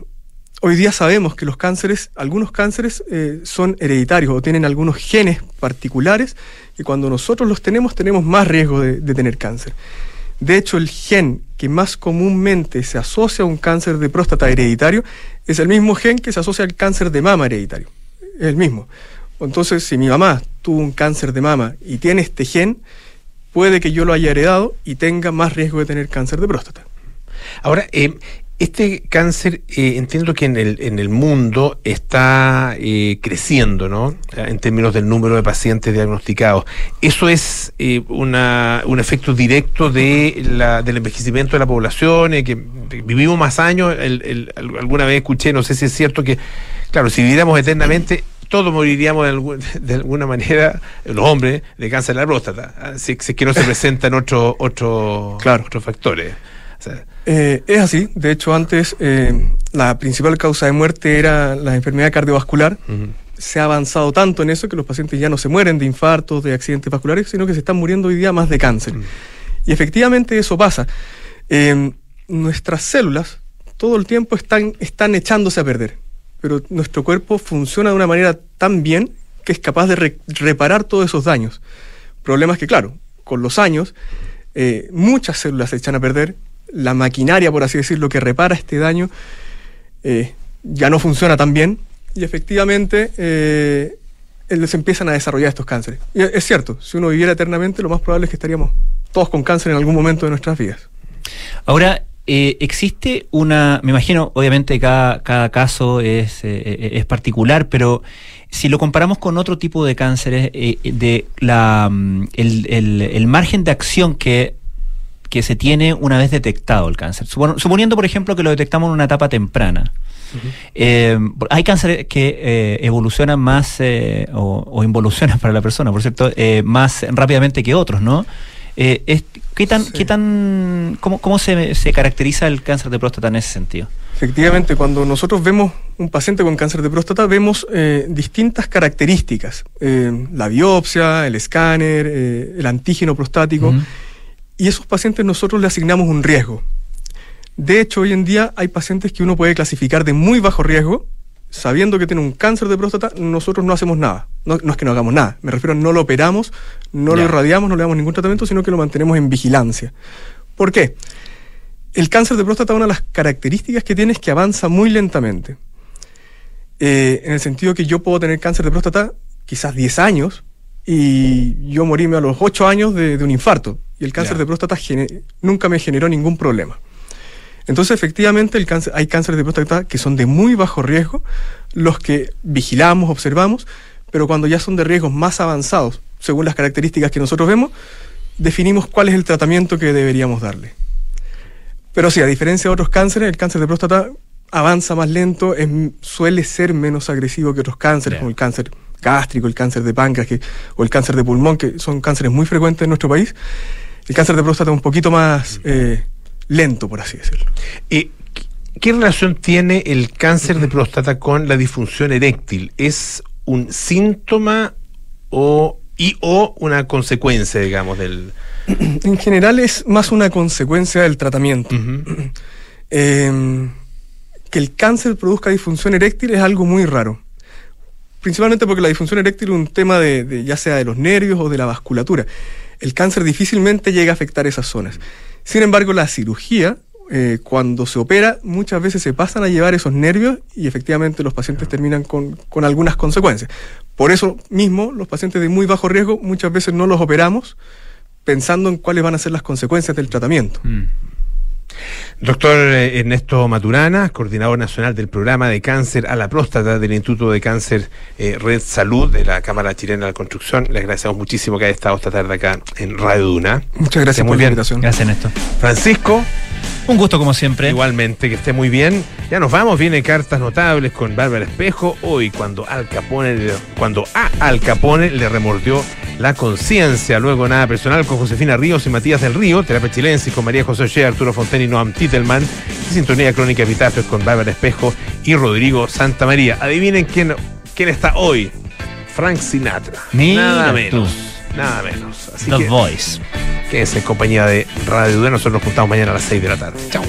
[SPEAKER 8] hoy día sabemos que los cánceres, algunos cánceres eh, son hereditarios o tienen algunos genes particulares y cuando nosotros los tenemos tenemos más riesgo de, de tener cáncer. De hecho, el gen que más comúnmente se asocia a un cáncer de próstata hereditario es el mismo gen que se asocia al cáncer de mama hereditario. El mismo. Entonces, si mi mamá tuvo un cáncer de mama y tiene este gen, puede que yo lo haya heredado y tenga más riesgo de tener cáncer de próstata.
[SPEAKER 2] Ahora, eh, este cáncer, eh, entiendo que en el, en el mundo está eh, creciendo, ¿no? En términos del número de pacientes diagnosticados. ¿Eso es eh, una, un efecto directo de la, del envejecimiento de la población? eh, que vivimos más años. El- el- al- alguna vez escuché, no sé si es cierto que, claro, si viviéramos eternamente, todos moriríamos de, algún- de alguna manera, los hombres, de cáncer de la próstata. ah, Si, si es que no se presentan otros otros otros factores. O sea,
[SPEAKER 8] Eh, es así. De hecho, antes eh, la principal causa de muerte era la enfermedad cardiovascular. Se ha avanzado tanto en eso que los pacientes ya no se mueren de infartos, de accidentes vasculares, sino que se están muriendo hoy día más de cáncer. Y efectivamente eso pasa. Eh, nuestras células todo el tiempo están, están echándose a perder, pero nuestro cuerpo funciona de una manera tan bien que es capaz de re- reparar todos esos daños. Problemas que, claro, con los años, eh, muchas células se echan a perder la maquinaria, por así decirlo, que repara este daño, eh, ya no funciona tan bien y efectivamente eh, se empiezan a desarrollar estos cánceres. Es cierto, si uno viviera eternamente, lo más probable es que estaríamos todos con cáncer en algún momento de nuestras vidas.
[SPEAKER 7] Ahora, eh, existe una, me imagino, obviamente cada, cada caso es, eh, es particular, pero si lo comparamos con otro tipo de cánceres, de la, mm, el, el margen de acción que que se tiene una vez detectado el cáncer. Supon- Suponiendo, por ejemplo, que lo detectamos en una etapa temprana. Eh, hay cánceres que eh, evolucionan más eh, o, o involucionan para la persona, por cierto, más rápidamente que otros, ¿no? Es- ¿Qué tan, qué tan, cómo, cómo se, se caracteriza el cáncer de próstata en ese sentido?
[SPEAKER 8] Efectivamente, cuando nosotros vemos un paciente con cáncer de próstata, vemos distintas características. La biopsia, el escáner, el antígeno prostático. Y esos pacientes nosotros le asignamos un riesgo. De hecho, hoy en día hay pacientes que uno puede clasificar de muy bajo riesgo, sabiendo que tiene un cáncer de próstata, nosotros no hacemos nada. No, no es que no hagamos nada, me refiero a no lo operamos, no lo irradiamos, no le damos ningún tratamiento, sino que lo mantenemos en vigilancia. ¿Por qué? El cáncer de próstata, una de las características que tiene es que avanza muy lentamente. Eh, en el sentido que yo puedo tener cáncer de próstata quizás 10 años y yo morirme a los 8 años de, de un infarto. Y el cáncer de próstata nunca me generó ningún problema. Entonces, efectivamente, el cáncer, hay cánceres de próstata que son de muy bajo riesgo, los que vigilamos, observamos, pero cuando ya son de riesgos más avanzados, según las características que nosotros vemos, definimos cuál es el tratamiento que deberíamos darle. Pero sí, a diferencia de otros cánceres, el cáncer de próstata avanza más lento, es, suele ser menos agresivo que otros cánceres, como el cáncer gástrico, el cáncer de páncreas que- o el cáncer de pulmón, que son cánceres muy frecuentes en nuestro país. El cáncer de próstata es un poquito más eh, lento, por así decirlo.
[SPEAKER 2] ¿Y qué relación tiene el cáncer de próstata con la disfunción eréctil? ¿Es un síntoma o, y o una consecuencia, digamos, del...
[SPEAKER 8] En general es más una consecuencia del tratamiento. Eh, que el cáncer produzca disfunción eréctil es algo muy raro. Principalmente porque la disfunción eréctil es un tema de, de ya sea de los nervios o de la vasculatura. El cáncer difícilmente llega a afectar esas zonas. Sin embargo, la cirugía, eh, cuando se opera, muchas veces se pasan a llevar esos nervios y efectivamente los pacientes terminan con, con algunas consecuencias. Por eso mismo, los pacientes de muy bajo riesgo muchas veces no los operamos pensando en cuáles van a ser las consecuencias del tratamiento.
[SPEAKER 2] Doctor eh, Ernesto Maturana, coordinador nacional del programa de cáncer a la próstata del Instituto de Cáncer eh, Red Salud de la Cámara Chilena de la Construcción. Le agradecemos muchísimo que haya estado esta tarde acá en Radio Duna.
[SPEAKER 8] Muchas gracias
[SPEAKER 2] Esté muy
[SPEAKER 8] por la
[SPEAKER 2] bien.
[SPEAKER 8] invitación.
[SPEAKER 7] Gracias, Néstor.
[SPEAKER 2] Francisco.
[SPEAKER 7] Un gusto como siempre.
[SPEAKER 2] Igualmente, que esté muy bien. Ya nos vamos, viene cartas notables con Bárbara Espejo. Hoy, cuando Al Capone, le- cuando a Al Capone le remordió la conciencia. Luego, nada personal con Josefina Ríos y Matías del Río. Terapia Chilensis con María José Oshea, Arturo Fonteni y Noam Titelman. Y Sintonía Crónica Epitafios con Bárbara Espejo y Rodrigo Santa María. Adivinen quién, quién está hoy. Frank Sinatra.
[SPEAKER 7] Mira
[SPEAKER 2] nada
[SPEAKER 7] tú.
[SPEAKER 2] menos. Nada menos. Así
[SPEAKER 7] The
[SPEAKER 2] que
[SPEAKER 7] Voice.
[SPEAKER 2] Quédense en compañía de Radio Duna. Nosotros nos juntamos mañana a las 6 de la tarde. Chao.